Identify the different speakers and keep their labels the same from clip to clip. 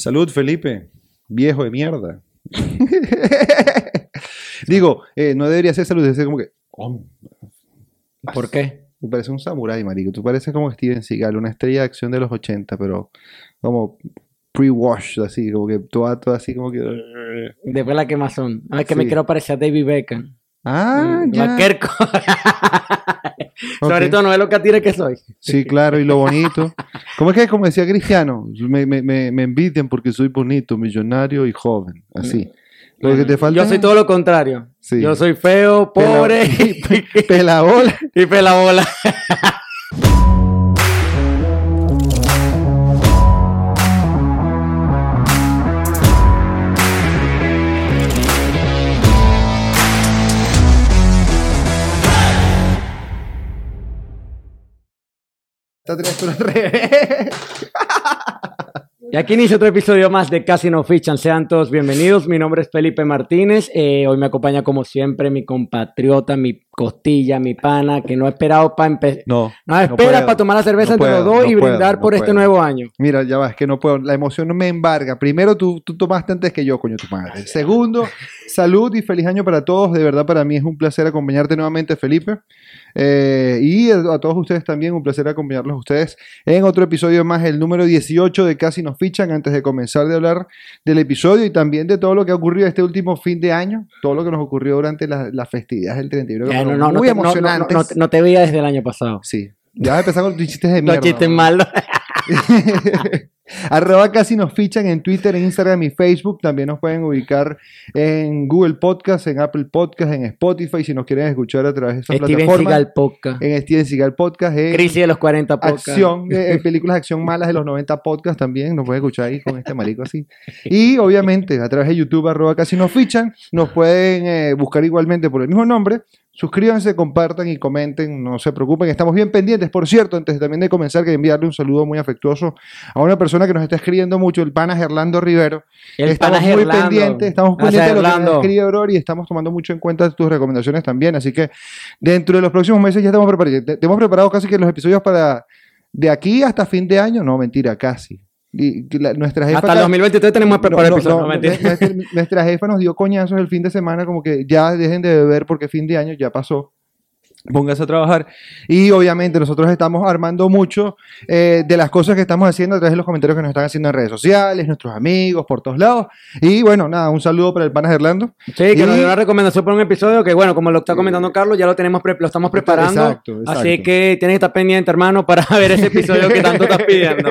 Speaker 1: Salud, Felipe. Viejo de mierda. Digo, eh, no debería ser salud, debería ser como que. oh,
Speaker 2: ¿Por qué?
Speaker 1: me parece un samurái, marico. Tú pareces como Steven Seagal, una estrella de acción de los 80, pero como pre-washed, así, como que todo, todo así como que.
Speaker 2: Después la quemazón. Ah, es que me quiero parecer a David Beckham.
Speaker 1: Ah,
Speaker 2: Mm,
Speaker 1: ya.
Speaker 2: Sobre todo no es lo que tire que soy.
Speaker 1: Sí, claro, y lo bonito. ¿Cómo es que, como decía Cristiano, me, me, me, me envidian porque soy bonito, millonario y joven? Así. Lo que te falta
Speaker 2: Yo soy todo lo contrario.
Speaker 1: Sí.
Speaker 2: Yo soy feo,
Speaker 1: Pela-
Speaker 2: pobre
Speaker 1: Pelabola.
Speaker 2: y pelabola.
Speaker 1: Tres pero al revés.
Speaker 2: Y aquí inicia otro episodio más de Casi No Fichan. Sean todos bienvenidos. Mi nombre es Felipe Martínez. Eh, hoy me acompaña como siempre mi compatriota, mi costilla, mi pana, que no ha esperado para empezar.
Speaker 1: No.
Speaker 2: No espera para tomar la cerveza
Speaker 1: No
Speaker 2: entre los dos
Speaker 1: no
Speaker 2: y
Speaker 1: puedo,
Speaker 2: brindar
Speaker 1: no
Speaker 2: por este nuevo año.
Speaker 1: Mira, ya va, es que no puedo. La emoción no me embarga. Primero, tú, tú tomaste antes que yo, coño, tu madre. Segundo, salud y feliz año para todos. De verdad, para mí es un placer acompañarte nuevamente, Felipe. Eh, y a, todos ustedes también, un placer acompañarlos a ustedes en otro episodio más, el número 18 de Casi nos fichan. Antes de comenzar de hablar del episodio y también de todo lo que ha ocurrido este último fin de año, todo lo que nos ocurrió durante la- las festividades del 31, que
Speaker 2: no, no,
Speaker 1: muy
Speaker 2: no- no- no-
Speaker 1: emocionantes.
Speaker 2: no te- no te veía desde el año pasado.
Speaker 1: Sí. Ya vas a empezar con tus chistes de
Speaker 2: Los
Speaker 1: mierda.
Speaker 2: chistes
Speaker 1: ¿no?
Speaker 2: malos.
Speaker 1: Arroba casi nos fichan en Twitter, en Instagram y Facebook. También nos pueden ubicar en Google Podcast, en Apple Podcast, en Spotify. Si nos quieren escuchar a través de estas
Speaker 2: Steven
Speaker 1: plataformas.
Speaker 2: Seagal Podcast.
Speaker 1: En Steven Seagal Podcast, en
Speaker 2: Crisis de los 40 Podcast.
Speaker 1: acción, eh, en películas de acción malas de los 90 Podcast también. Nos pueden escuchar ahí con este marico así. Y obviamente a través de YouTube, arroba casi nos fichan. Nos pueden eh, buscar igualmente por el mismo nombre. Suscríbanse, compartan y comenten, no se preocupen, estamos bien pendientes. Por cierto, antes también de comenzar, que enviarle un saludo muy afectuoso a una persona que nos está escribiendo mucho, el pana Gerlando Rivero.
Speaker 2: El
Speaker 1: estamos
Speaker 2: pana
Speaker 1: muy
Speaker 2: Gerlando.
Speaker 1: pendientes, estamos pendientes de lo que nos escribe Aurora y estamos tomando mucho en cuenta tus recomendaciones también. Así que dentro de los próximos meses ya estamos preparados. Te, te hemos preparado casi que los episodios para de aquí hasta fin de año. No, mentira, casi. Y, la- nuestra jefa
Speaker 2: Hasta el
Speaker 1: acá-
Speaker 2: 2023 tenemos que preparar
Speaker 1: no, no, no, nuestra jefa nos dio coñazos el fin de semana, como que ya dejen de beber porque fin de año ya pasó. Póngase a trabajar. Y obviamente nosotros estamos armando mucho eh, de las cosas que estamos haciendo a través de los comentarios que nos están haciendo en redes sociales, nuestros amigos, por todos lados. Y bueno, nada, un saludo para el pana Gerlando.
Speaker 2: Sí, que
Speaker 1: Y-
Speaker 2: nos dio una recomendación por un episodio que, bueno, como lo está comentando Carlos, ya lo tenemos lo estamos preparando.
Speaker 1: Exacto, exacto.
Speaker 2: Así que tienes que estar pendiente, hermano, para ver ese episodio que tanto estás pidiendo.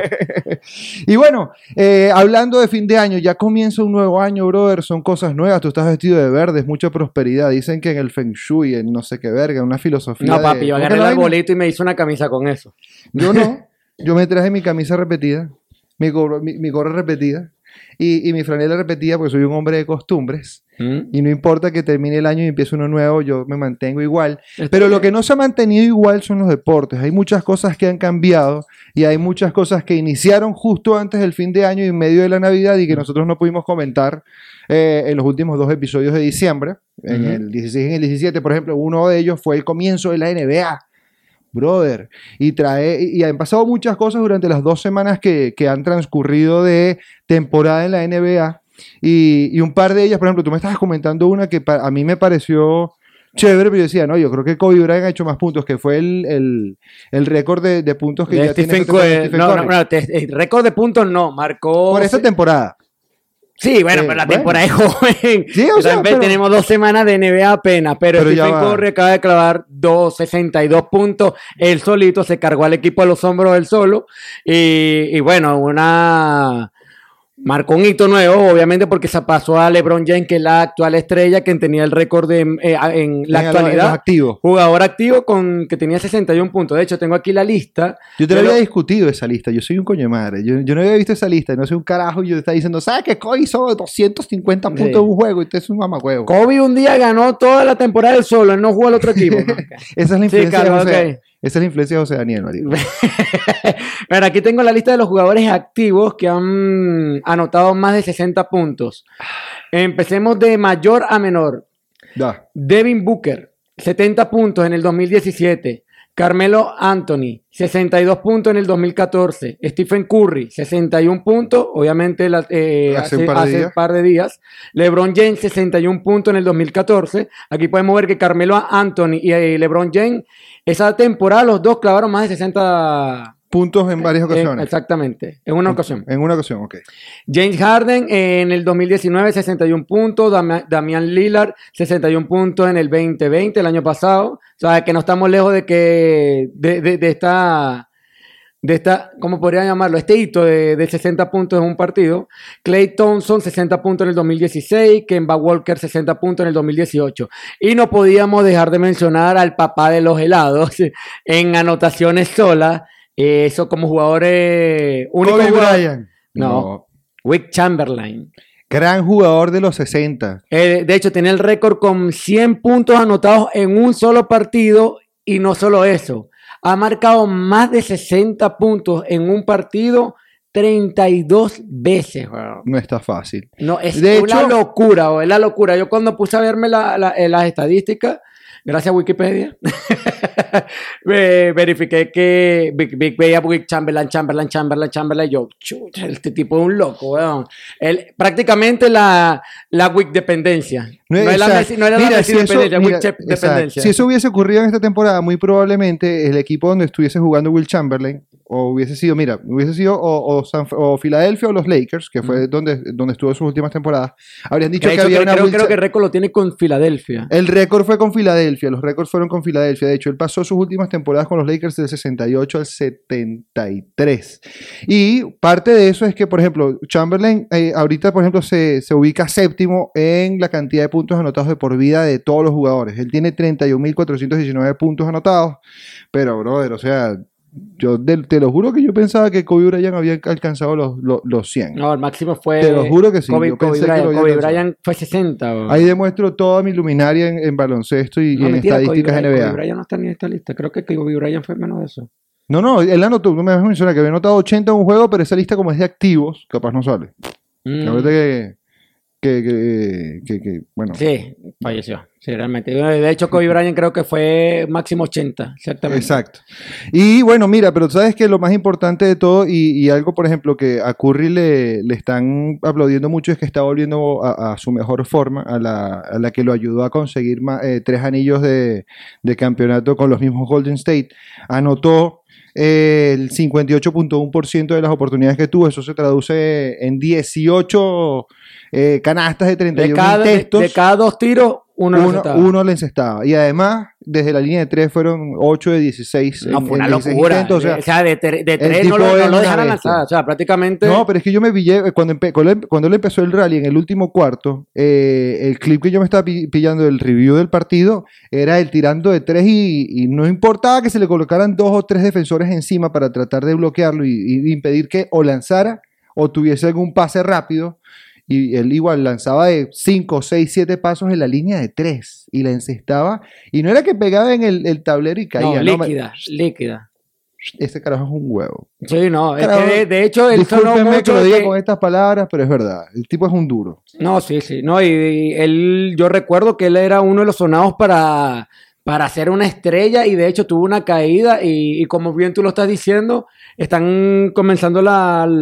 Speaker 1: y bueno, eh, hablando de fin de año, ya comienza un nuevo año, brother. Son cosas nuevas. Tú estás vestido de verde, es mucha prosperidad. Dicen que en el Feng Shui, en no sé qué verga, una filosofía.
Speaker 2: No,
Speaker 1: de-
Speaker 2: papi, yo
Speaker 1: ¿cómo que
Speaker 2: agarré el arbolito y me hice una camisa con eso.
Speaker 1: Yo no. Yo me traje mi camisa repetida, mi gorro, mi, mi gorra repetida y, y mi franela repetida porque soy un hombre de costumbres.
Speaker 2: ¿Mm?
Speaker 1: Y no importa que termine el año y empiece uno nuevo, yo me mantengo igual. Pero lo que no se ha mantenido igual son los deportes. Hay muchas cosas que han cambiado y hay muchas cosas que iniciaron justo antes del fin de año y en medio de la Navidad y que nosotros no pudimos comentar eh, en los últimos dos episodios de diciembre, en el 16 y en el 17. Por ejemplo, uno de ellos fue el comienzo de la NBA. Brother, y trae, y han pasado muchas cosas durante las dos semanas que, que han transcurrido de temporada en la NBA. Y, y un par de ellas, por ejemplo, tú me estabas comentando una que a mí me pareció chévere, pero yo decía, no, yo creo que Kobe Bryant ha hecho más puntos, que fue el, el, el récord de, de puntos que
Speaker 2: De
Speaker 1: ya tiene
Speaker 2: Stephen Curry.
Speaker 1: Stephen
Speaker 2: No, el récord de puntos no, marcó.
Speaker 1: Por esta temporada.
Speaker 2: Sí, bueno,
Speaker 1: Eh,
Speaker 2: pero la
Speaker 1: bueno.
Speaker 2: temporada es joven.
Speaker 1: Sí, o sea,
Speaker 2: También
Speaker 1: pero-
Speaker 2: tenemos dos semanas de NBA apenas, pero,
Speaker 1: Pero
Speaker 2: Stephen. Curry acaba de clavar 262 puntos. Él solito se cargó al equipo a los hombros él solo. Y, y bueno, una. Marcó un hito nuevo, obviamente, porque se pasó a LeBron James, que es la actual estrella, quien tenía el récord de, eh, en la actualidad.
Speaker 1: los activos.
Speaker 2: Jugador activo con que tenía 61 puntos. De hecho, tengo aquí la lista.
Speaker 1: Yo te
Speaker 2: Pero-
Speaker 1: había discutido esa lista. Yo soy un coño de madre. Yo, yo no había visto esa lista. No soy un carajo. Y yo te estaba diciendo, ¿sabes qué? Kobe hizo 250 puntos
Speaker 2: Sí.
Speaker 1: en un juego. Y usted es un mamacuevo.
Speaker 2: Kobe un día ganó toda la temporada él solo, él no jugó al otro equipo. ¿no?
Speaker 1: Esa es la
Speaker 2: Sí,
Speaker 1: influencia de José. Esa es la influencia de José Daniel, marico.
Speaker 2: Pero aquí tengo la lista de los jugadores activos que han anotado más de 60 puntos. Empecemos de mayor a menor.
Speaker 1: Da.
Speaker 2: Devin Booker, 70 puntos en el 2017. Carmelo Anthony, 62 puntos en el 2014. Stephen Curry, 61 puntos, obviamente la- eh,
Speaker 1: Hace
Speaker 2: hace,
Speaker 1: un par
Speaker 2: hace
Speaker 1: días.
Speaker 2: par de días. LeBron James, 61 puntos en el 2014. Aquí podemos ver que Carmelo Anthony y eh, LeBron James, esa temporada los dos clavaron más de 60
Speaker 1: Puntos en varias
Speaker 2: eh,
Speaker 1: ocasiones.
Speaker 2: exactamente, en una ocasión.
Speaker 1: En una ocasión, ok.
Speaker 2: James Harden eh, en el 2019, 61 puntos. Damian Lillard, 61 puntos en el 2020, el año pasado. O sea, que no estamos lejos de que de, de- de esta, de esta, ¿cómo podrían llamarlo? Este hito de, de 60 puntos en un partido. Clay Thompson, 60 puntos en el 2016. Kemba Walker, 60 puntos en el 2018. Y no podíamos dejar de mencionar al papá de los helados en anotaciones solas. Eh, Eso como jugadores único
Speaker 1: Kobe
Speaker 2: jugador-
Speaker 1: Bryant.
Speaker 2: No. Wick Chamberlain.
Speaker 1: Gran jugador de los 60.
Speaker 2: Eh, de hecho, tenía el récord con 100 puntos anotados en un solo partido y no solo eso. Ha marcado más de 60 puntos en un partido 32 veces.
Speaker 1: No está fácil.
Speaker 2: No, es
Speaker 1: De
Speaker 2: una
Speaker 1: hecho-
Speaker 2: locura, weón, es la locura. Yo cuando puse a verme la- la- eh, las estadísticas, gracias a Wikipedia, ve- verifiqué que Big, Big veía Wick Chamberlain, Chamberlain, Chamberlain, Chamberlain. y Yo, chucha, este tipo es un loco, weón. Él, prácticamente la, la Wick dependencia. No, la no era la
Speaker 1: Mira,
Speaker 2: Messi
Speaker 1: si eso-
Speaker 2: dependencia,
Speaker 1: mira, exacto.
Speaker 2: dependencia.
Speaker 1: Si eso hubiese ocurrido en esta temporada, muy probablemente el equipo donde estuviese jugando Will Chamberlain, o hubiese sido, mira, hubiese sido o, o, San- o Filadelfia o los Lakers, que fue donde, donde estuvo sus últimas temporadas, habrían dicho que había
Speaker 2: creo,
Speaker 1: una
Speaker 2: creo, que el récord lo tiene con Filadelfia.
Speaker 1: El récord fue con Filadelfia, los récords fueron con Filadelfia. De hecho, él pasó sus últimas temporadas con los Lakers del 68 al 73. Y parte de eso es que, por ejemplo, Chamberlain eh, ahorita, por ejemplo, se, se ubica séptimo en la cantidad de puntos anotados de por vida de todos los jugadores. Él tiene 31.419 puntos anotados, pero, brother, o sea, yo de- te lo juro que yo pensaba que Kobe Bryant había alcanzado los, los, los 100.
Speaker 2: No, el máximo fue.
Speaker 1: Te lo juro que sí,
Speaker 2: Kobe,
Speaker 1: yo
Speaker 2: Kobe
Speaker 1: que
Speaker 2: Bryant. Kobe fue 60. weón.
Speaker 1: Ahí demuestro toda mi luminaria en, en baloncesto y, en
Speaker 2: mentira, Kobe
Speaker 1: estadísticas
Speaker 2: Bryant,
Speaker 1: NBA.
Speaker 2: Kobe Bryant no está ni en esta lista. Creo que Kobe Bryant fue menos de eso.
Speaker 1: No, no, él anotó, no me has mencionado que había anotado 80 en un juego, pero esa lista como es de activos, capaz no sale.
Speaker 2: Mm.
Speaker 1: Que, que, que- que, bueno,
Speaker 2: Sí, falleció. Sí, realmente. De hecho, Kobe Bryant creo que fue máximo 80, exactamente.
Speaker 1: exacto. Y bueno, mira, pero sabes que lo más importante de todo y, y algo, por ejemplo, que a Curry le, le están aplaudiendo mucho es que está volviendo a, a su mejor forma, a la, a la que lo ayudó a conseguir eh, tres anillos de, de campeonato con los mismos Golden State. Anotó eh, el 58.1% de las oportunidades que tuvo, eso se traduce en 18 eh, canastas de 31
Speaker 2: De cada, de, de cada dos tiros, uno,
Speaker 1: uno, le encestaba. Y además, desde la línea de 3 fueron 8 de 16.
Speaker 2: No,
Speaker 1: en-
Speaker 2: fue
Speaker 1: en
Speaker 2: una
Speaker 1: 16
Speaker 2: locura.
Speaker 1: intentos, o sea,
Speaker 2: o sea, de, de tres no lo, no lo dejaron lanzar. O sea, prácticamente.
Speaker 1: No, pero es que yo me pillé, eh, cuando, empe- cuando, él, empezó el rally en el último cuarto, eh, el clip que yo me estaba pi- pillando del review del partido era él tirando de tres y, y no importaba que se le colocaran dos o tres defensores encima para tratar de bloquearlo y, y impedir que o lanzara o tuviese algún pase rápido. Y él igual lanzaba de 5, 6, 7 pasos en la línea de 3 y la encestaba. Y no era que pegaba en el, el tablero y caía. no,
Speaker 2: líquida, líquida.
Speaker 1: ese carajo es un huevo.
Speaker 2: Sí, no, es que de, de hecho él sonó
Speaker 1: Discúlpenme que
Speaker 2: mucho
Speaker 1: lo diga
Speaker 2: que-
Speaker 1: con estas palabras, pero es verdad. El tipo es un duro.
Speaker 2: No, sí, sí. No, y, y él, yo recuerdo que él era uno de los sonados para, para ser una estrella y de hecho tuvo una caída y, y como bien tú lo estás diciendo, están comenzando la, la,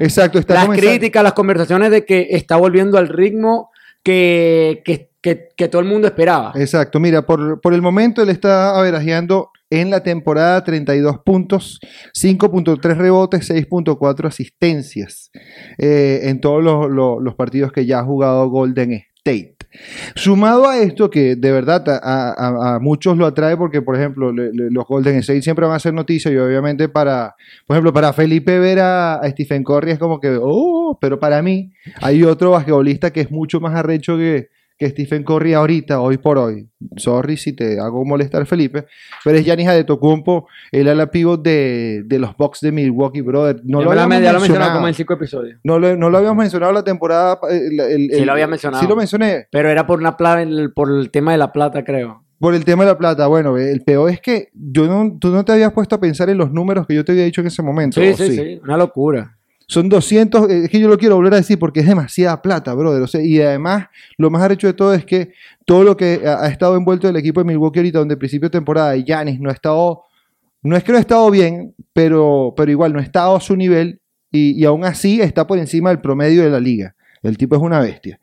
Speaker 1: Exacto, está
Speaker 2: las
Speaker 1: comenzando-
Speaker 2: críticas, las conversaciones de que está volviendo al ritmo que, que, que- que todo el mundo esperaba.
Speaker 1: Exacto, mira, por, por el momento él está averajeando en la temporada 32 puntos, 5.3 rebotes, 6.4 asistencias eh, en todos los, los- los partidos que ya ha jugado Golden Sumado a esto, que de verdad a, muchos lo atrae porque, por ejemplo, los Golden State siempre van a ser noticia y obviamente para, por ejemplo, para Felipe ver a, a Stephen Curry es como que, oh, pero para mí hay otro basquetbolista que es mucho más arrecho que, que Stephen Curry ahorita, hoy por hoy. Sorry si te hago molestar, Felipe, pero es Giannis Adetokounmpo, el ala pivot de, de los Bucks de Milwaukee, brother. No
Speaker 2: Ya
Speaker 1: lo habíamos
Speaker 2: mencionaba
Speaker 1: mencionado.
Speaker 2: como en cinco episodios.
Speaker 1: No lo, no lo habíamos mencionado la temporada. el- el-
Speaker 2: Sí
Speaker 1: el-
Speaker 2: lo había mencionado.
Speaker 1: Sí lo mencioné.
Speaker 2: Pero era por una pla- el- por el tema de la plata, creo.
Speaker 1: Por el tema de la plata. Bueno, el peor es que yo no, tú no te habías puesto a pensar en los números que yo te había dicho en ese momento.
Speaker 2: Sí,
Speaker 1: ¿o
Speaker 2: sí, sí, una locura.
Speaker 1: Son 200, eh, es que yo lo quiero volver a decir porque es demasiada plata, brother. O sea, y además, lo más arrecho de todo es que todo lo que ha, estado envuelto el equipo de Milwaukee ahorita, donde principio de temporada Yanis no ha estado, no es que no ha estado bien, pero, pero igual no ha estado a su nivel y, y aún así está por encima del promedio de la liga. El tipo es una bestia.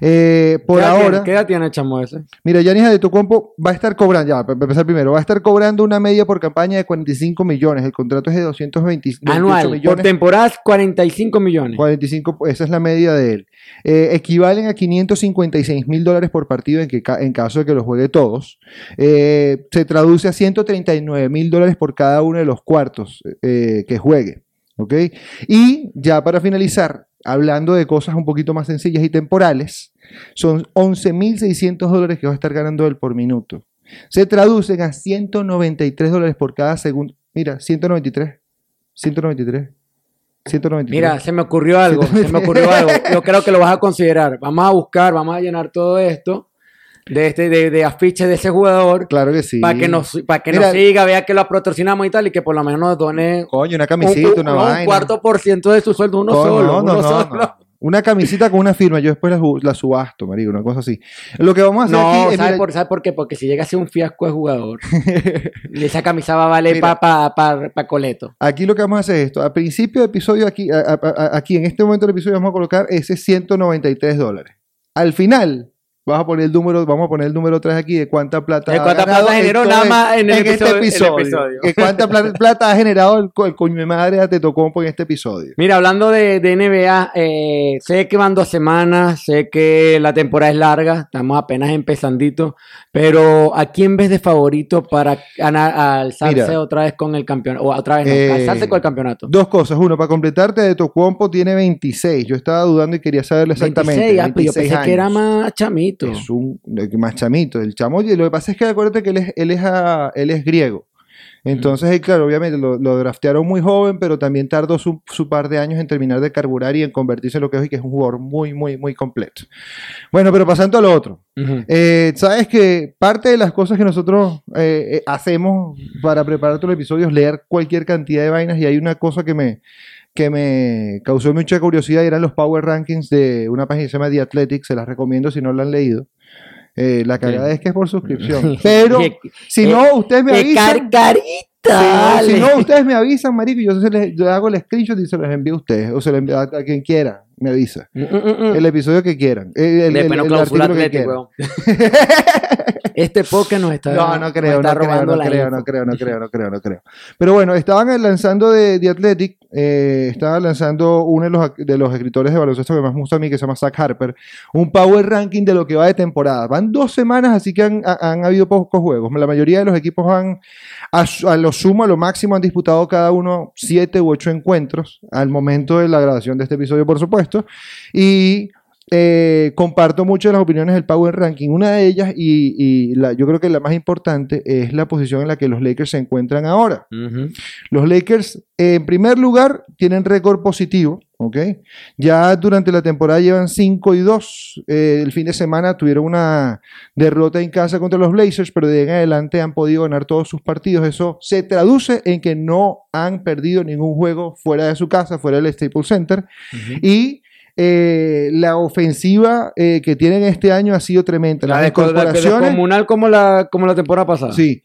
Speaker 1: Eh, por
Speaker 2: ¿Qué edad
Speaker 1: ahora,
Speaker 2: tiene- ¿Qué edad tiene el chamo ese?
Speaker 1: mira, Yanis Antetokounmpo va a estar cobrando, ya, para empezar primero, va a estar cobrando una media por campaña de 45 millones. El contrato es de 220
Speaker 2: Anual. Por
Speaker 1: millones.
Speaker 2: temporadas, 45 millones.
Speaker 1: 45, esa es la media de él. Eh, equivalen a 556 mil dólares por partido en, que, en caso de que los juegue todos. Eh, se traduce a 139 mil dólares por cada uno de los cuartos que juegue. ¿ok? Y ya para finalizar, hablando de cosas un poquito más sencillas y temporales, son 11.600 dólares que va a estar ganando él por minuto. Se traducen a 193 dólares por cada segundo. Mira, 193. 193. 193.
Speaker 2: Mira, se me ocurrió algo, se me ocurrió algo. Yo creo que lo vas a considerar. Vamos a buscar, vamos a llenar todo esto de este de, de afiches de ese jugador
Speaker 1: Claro que sí.
Speaker 2: para que nos para que
Speaker 1: Mira-
Speaker 2: nos siga, vea que lo patrocinamos y tal y que por lo menos nos done
Speaker 1: Coño, una
Speaker 2: un,
Speaker 1: camisita,
Speaker 2: un-
Speaker 1: una
Speaker 2: no, un
Speaker 1: vaina.
Speaker 2: cuarto por ciento de su sueldo, uno solo,
Speaker 1: no,
Speaker 2: uno solo.
Speaker 1: Una camisita con una firma, yo después la, su- la subasto, marico, una cosa así. Lo que vamos a hacer
Speaker 2: No,
Speaker 1: aquí es,
Speaker 2: ¿sabe,
Speaker 1: mira,
Speaker 2: por, ¿sabe por qué? Porque si llega a ser un fiasco de jugador, y esa camisa va a valer para pa, pa- pa coleto.
Speaker 1: aquí lo que vamos a hacer es esto. Al principio del episodio, aquí, a- a- a- aquí en este momento del episodio, vamos a colocar ese 193 dólares. Al final, vas a poner el número, vamos a poner el número 3 aquí de cuánta plata
Speaker 2: De
Speaker 1: ha
Speaker 2: cuánta
Speaker 1: ganado
Speaker 2: plata generó nada
Speaker 1: en-
Speaker 2: más en el episodio-
Speaker 1: este
Speaker 2: el
Speaker 1: episodio. cuánta pla- plata ha generado el, co- el coño de madre de Tetocompo en este episodio.
Speaker 2: Mira, hablando de, de NBA, eh, sé que van dos semanas, sé que la temporada es larga, estamos apenas empezandito, pero ¿a quién ves de favorito para ganar, alzarse
Speaker 1: Mira.
Speaker 2: otra vez con el campeonato? O otra vez, no,
Speaker 1: Eh,
Speaker 2: alzarse con el campeonato.
Speaker 1: Dos cosas. Uno, para completarte, de Tocompo tiene 26. Yo estaba dudando y quería saberlo exactamente.
Speaker 2: 26, ah, pero yo
Speaker 1: 26
Speaker 2: pensé que era más chamito.
Speaker 1: Es un más chamito. El chamo, oye, lo que pasa es que acuérdate que él es, él es, ah, él es griego. Entonces, él, claro, obviamente lo, lo draftearon muy joven, pero también tardó su, su par de años en terminar de carburar y en convertirse en lo que es hoy, que es un jugador muy, muy, muy completo. Bueno, pero pasando a lo otro. Eh, Sabes que parte de las cosas que nosotros eh, eh, hacemos para preparar todo el episodio es leer cualquier cantidad de vainas y hay una cosa que me, que me causó mucha curiosidad y eran los Power Rankings de una página que se llama The Athletic, se las recomiendo si no la han leído. Eh, la cagada es que es por suscripción. Pero si no, ustedes me avisan. Si, si no, ustedes me avisan, marico, y yo, se les- yo hago el screenshot y se los envío a ustedes. O se los envío a, a quien quiera, me avisa.
Speaker 2: Mm, mm, mm.
Speaker 1: El episodio que quieran. El, el- el- el
Speaker 2: clausura
Speaker 1: artículo que quieran.
Speaker 2: Este podcast nos está,
Speaker 1: No, no creo, no creo, no creo, no creo, no creo, no creo, no creo. Pero bueno, estaban lanzando de, The Athletic, eh, estaba lanzando uno de los, de los escritores de baloncesto que más me gusta a mí, que se llama Zach Harper, un power ranking de lo que va de temporada. Van dos semanas, así que han, ha- han habido pocos juegos. La mayoría de los equipos han, a lo sumo, a lo máximo, han disputado cada uno siete u ocho encuentros al momento de la grabación de este episodio, por supuesto. Y eh, comparto mucho de las opiniones del Power Ranking. Una de ellas, y, y la- yo creo que la más importante, es la posición en la que los Lakers se encuentran ahora. Los Lakers, eh, en primer lugar, tienen récord positivo. ¿ok? Ya durante la temporada llevan 5 y 2. Eh, el fin de semana tuvieron una derrota en casa contra los Blazers, pero de ahí en adelante han podido ganar todos sus partidos. Eso se traduce en que no han perdido ningún juego fuera de su casa, fuera del Staples Center. Y eh, la ofensiva eh, que tienen este año ha sido tremenda.
Speaker 2: La
Speaker 1: Las
Speaker 2: la
Speaker 1: incorporaciones.
Speaker 2: comunal como la, como la temporada pasada.
Speaker 1: Sí.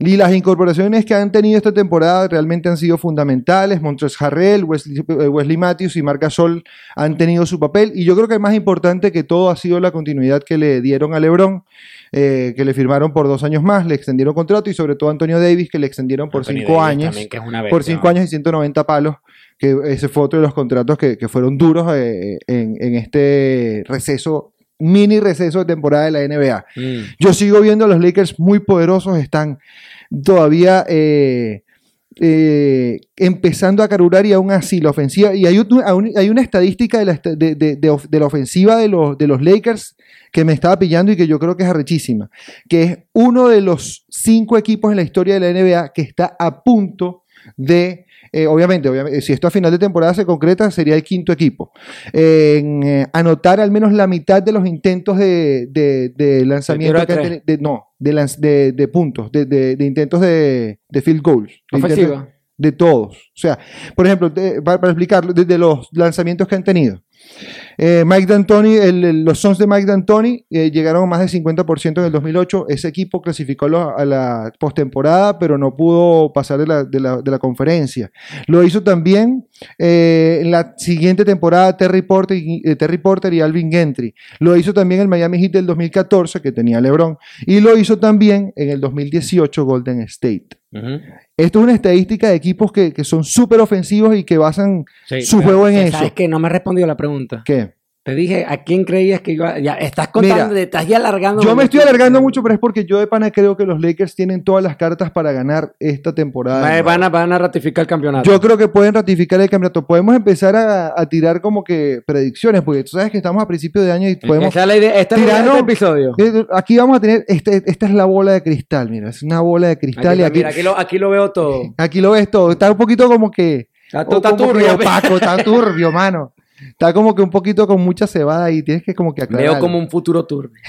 Speaker 1: Y las incorporaciones que han tenido esta temporada realmente han sido fundamentales. Montres Harrell, Wesley, eh, Wesley Matthews y Marc Gasol han tenido su papel. Y yo creo que el más importante que todo ha sido la continuidad que le dieron a LeBron, eh, que le firmaron por dos años más, le extendieron contrato y sobre todo a Antonio Davis, que le extendieron por
Speaker 2: Anthony
Speaker 1: cinco
Speaker 2: Davis
Speaker 1: años por 5 años y 190 palos, que ese fue otro de los contratos que, que fueron duros eh, en, en este receso, mini receso de temporada de la NBA.
Speaker 2: Mm.
Speaker 1: Yo sigo viendo a los Lakers muy poderosos, están todavía eh, eh, empezando a carburar y aún así la ofensiva, y hay, un- hay una estadística de la, de, de- de la ofensiva de los, de los Lakers que me estaba pillando y que yo creo que es arrechísima, que es uno de los cinco equipos en la historia de la NBA que está a punto de, eh, obviamente, obviamente, si esto a final de temporada se concreta, sería el quinto equipo, en eh, anotar al menos la mitad de los intentos de, de- de lanzamiento
Speaker 2: de
Speaker 1: que han de- no, de, lanz- de, de puntos, de, de- de intentos de, de field goals. de
Speaker 2: Ofensiva.
Speaker 1: de todos. O sea, por ejemplo, de- para, para explicarlo, desde los lanzamientos que han tenido. Eh, Mike D'Antoni, los Sons de Mike D'Antoni eh, llegaron a más del 50% en el 2008. Ese equipo clasificó a la, postemporada, pero no pudo pasar de la- de la conferencia. Lo hizo también eh, en la siguiente temporada Terry Porter, y, eh, Terry Porter y Alvin Gentry. Lo hizo también el Miami Heat del 2014, que tenía LeBron. Y lo hizo también en el 2018 Golden State. Esto es una estadística de equipos que, que son súper ofensivos y que basan
Speaker 2: Sí,
Speaker 1: su juego en
Speaker 2: ¿sabes
Speaker 1: eso.
Speaker 2: ¿Sabes que No me has respondido la pregunta.
Speaker 1: ¿Qué?
Speaker 2: Te dije, ¿a quién creías que iba? Ya, estás contando,
Speaker 1: Mira,
Speaker 2: estás ya alargando.
Speaker 1: Yo me estoy alargando mucho, pero es porque yo de pana creo que los Lakers tienen todas las cartas para ganar esta temporada.
Speaker 2: Van a, van a ratificar el campeonato.
Speaker 1: Yo creo que pueden ratificar el campeonato. Podemos empezar a, a tirar como que predicciones, porque tú sabes que estamos a principio de año y podemos...
Speaker 2: Es la idea. Esta es este episodio.
Speaker 1: Eh, Aquí vamos a tener, este- esta es la bola de cristal, mira, es una bola de cristal
Speaker 2: Aquí,
Speaker 1: y aquí,
Speaker 2: mira, aquí, lo, aquí lo veo todo.
Speaker 1: aquí lo ves todo. Está un poquito como que...
Speaker 2: Está, está
Speaker 1: como que
Speaker 2: turbio.
Speaker 1: opaco, está turbio, mano. Está como que un poquito con mucha cebada y tienes que como que aclarar.
Speaker 2: Veo como un futuro turbio.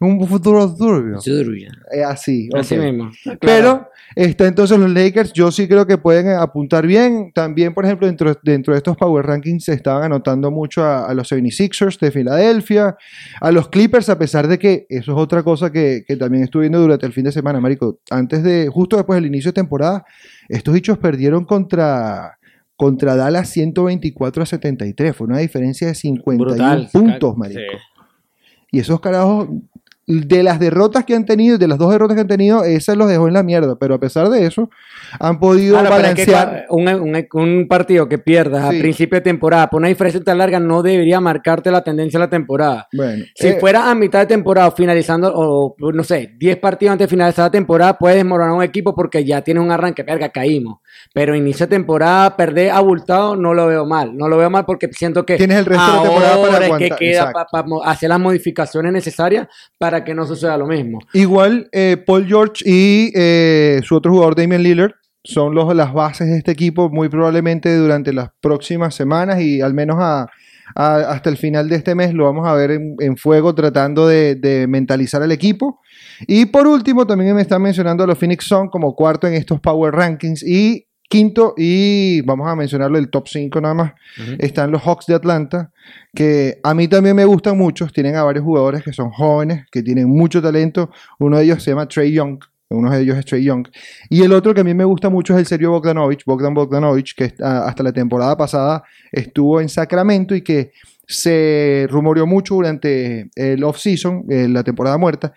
Speaker 1: un futuro turbio.
Speaker 2: Turbio.
Speaker 1: Eh, así,
Speaker 2: Así mismo. Claro.
Speaker 1: Pero está entonces los Lakers, yo sí creo que pueden apuntar bien. También, por ejemplo, dentro, dentro de estos Power Rankings se estaban anotando mucho a, a los 76ers de Filadelfia, a los Clippers, a pesar de que eso es otra cosa que, que también estuve viendo durante el fin de semana, Marico. Antes de, justo después del inicio de temporada, estos dichos perdieron contra, contra Dallas 124 a 73. Fue una diferencia de 51
Speaker 2: Brutal.
Speaker 1: puntos, Marico.
Speaker 2: Sí.
Speaker 1: Y esos carajos, de las derrotas que han tenido, de las dos derrotas que han tenido, esas los dejó en la mierda. Pero a pesar de eso, han podido
Speaker 2: Claro, pero es que
Speaker 1: balancear.
Speaker 2: un, un- un partido que pierdas
Speaker 1: Sí.
Speaker 2: a principio de temporada por una diferencia tan larga no debería marcarte la tendencia de la temporada.
Speaker 1: Bueno,
Speaker 2: Si
Speaker 1: eh,
Speaker 2: fuera a mitad de temporada finalizando, o no sé, 10 partidos antes de finalizar la temporada, puedes desmoronar un equipo porque ya tienes un arranque, verga, caímos. Pero inicio de temporada, perder abultado, no lo veo mal. No lo veo mal porque siento que
Speaker 1: Tienes el resto de la temporada para
Speaker 2: ahora es que
Speaker 1: aguantar,
Speaker 2: queda para hacer las modificaciones necesarias para que no suceda lo mismo.
Speaker 1: igual eh, Paul George y eh, su otro jugador, Damian Lillard, son los, las bases de este equipo muy probablemente durante las próximas semanas y al menos a- a- hasta el final de este mes lo vamos a ver en, en fuego tratando de, de mentalizar al equipo. Y por último, también me están mencionando a los Phoenix Sun como cuarto en estos Power Rankings y quinto, y vamos a mencionarlo el top 5 nada más, están los Hawks de Atlanta, que a mí también me gustan mucho. Tienen a varios jugadores que son jóvenes, que tienen mucho talento. Uno de ellos se llama Trey Young. Uno de ellos es Trey Young. Y el otro que a mí me gusta mucho es el serio Bogdanovich, Bogdan Bogdanovich, que hasta la temporada pasada estuvo en Sacramento y que se rumoreó mucho durante el off-season, eh, la temporada muerta,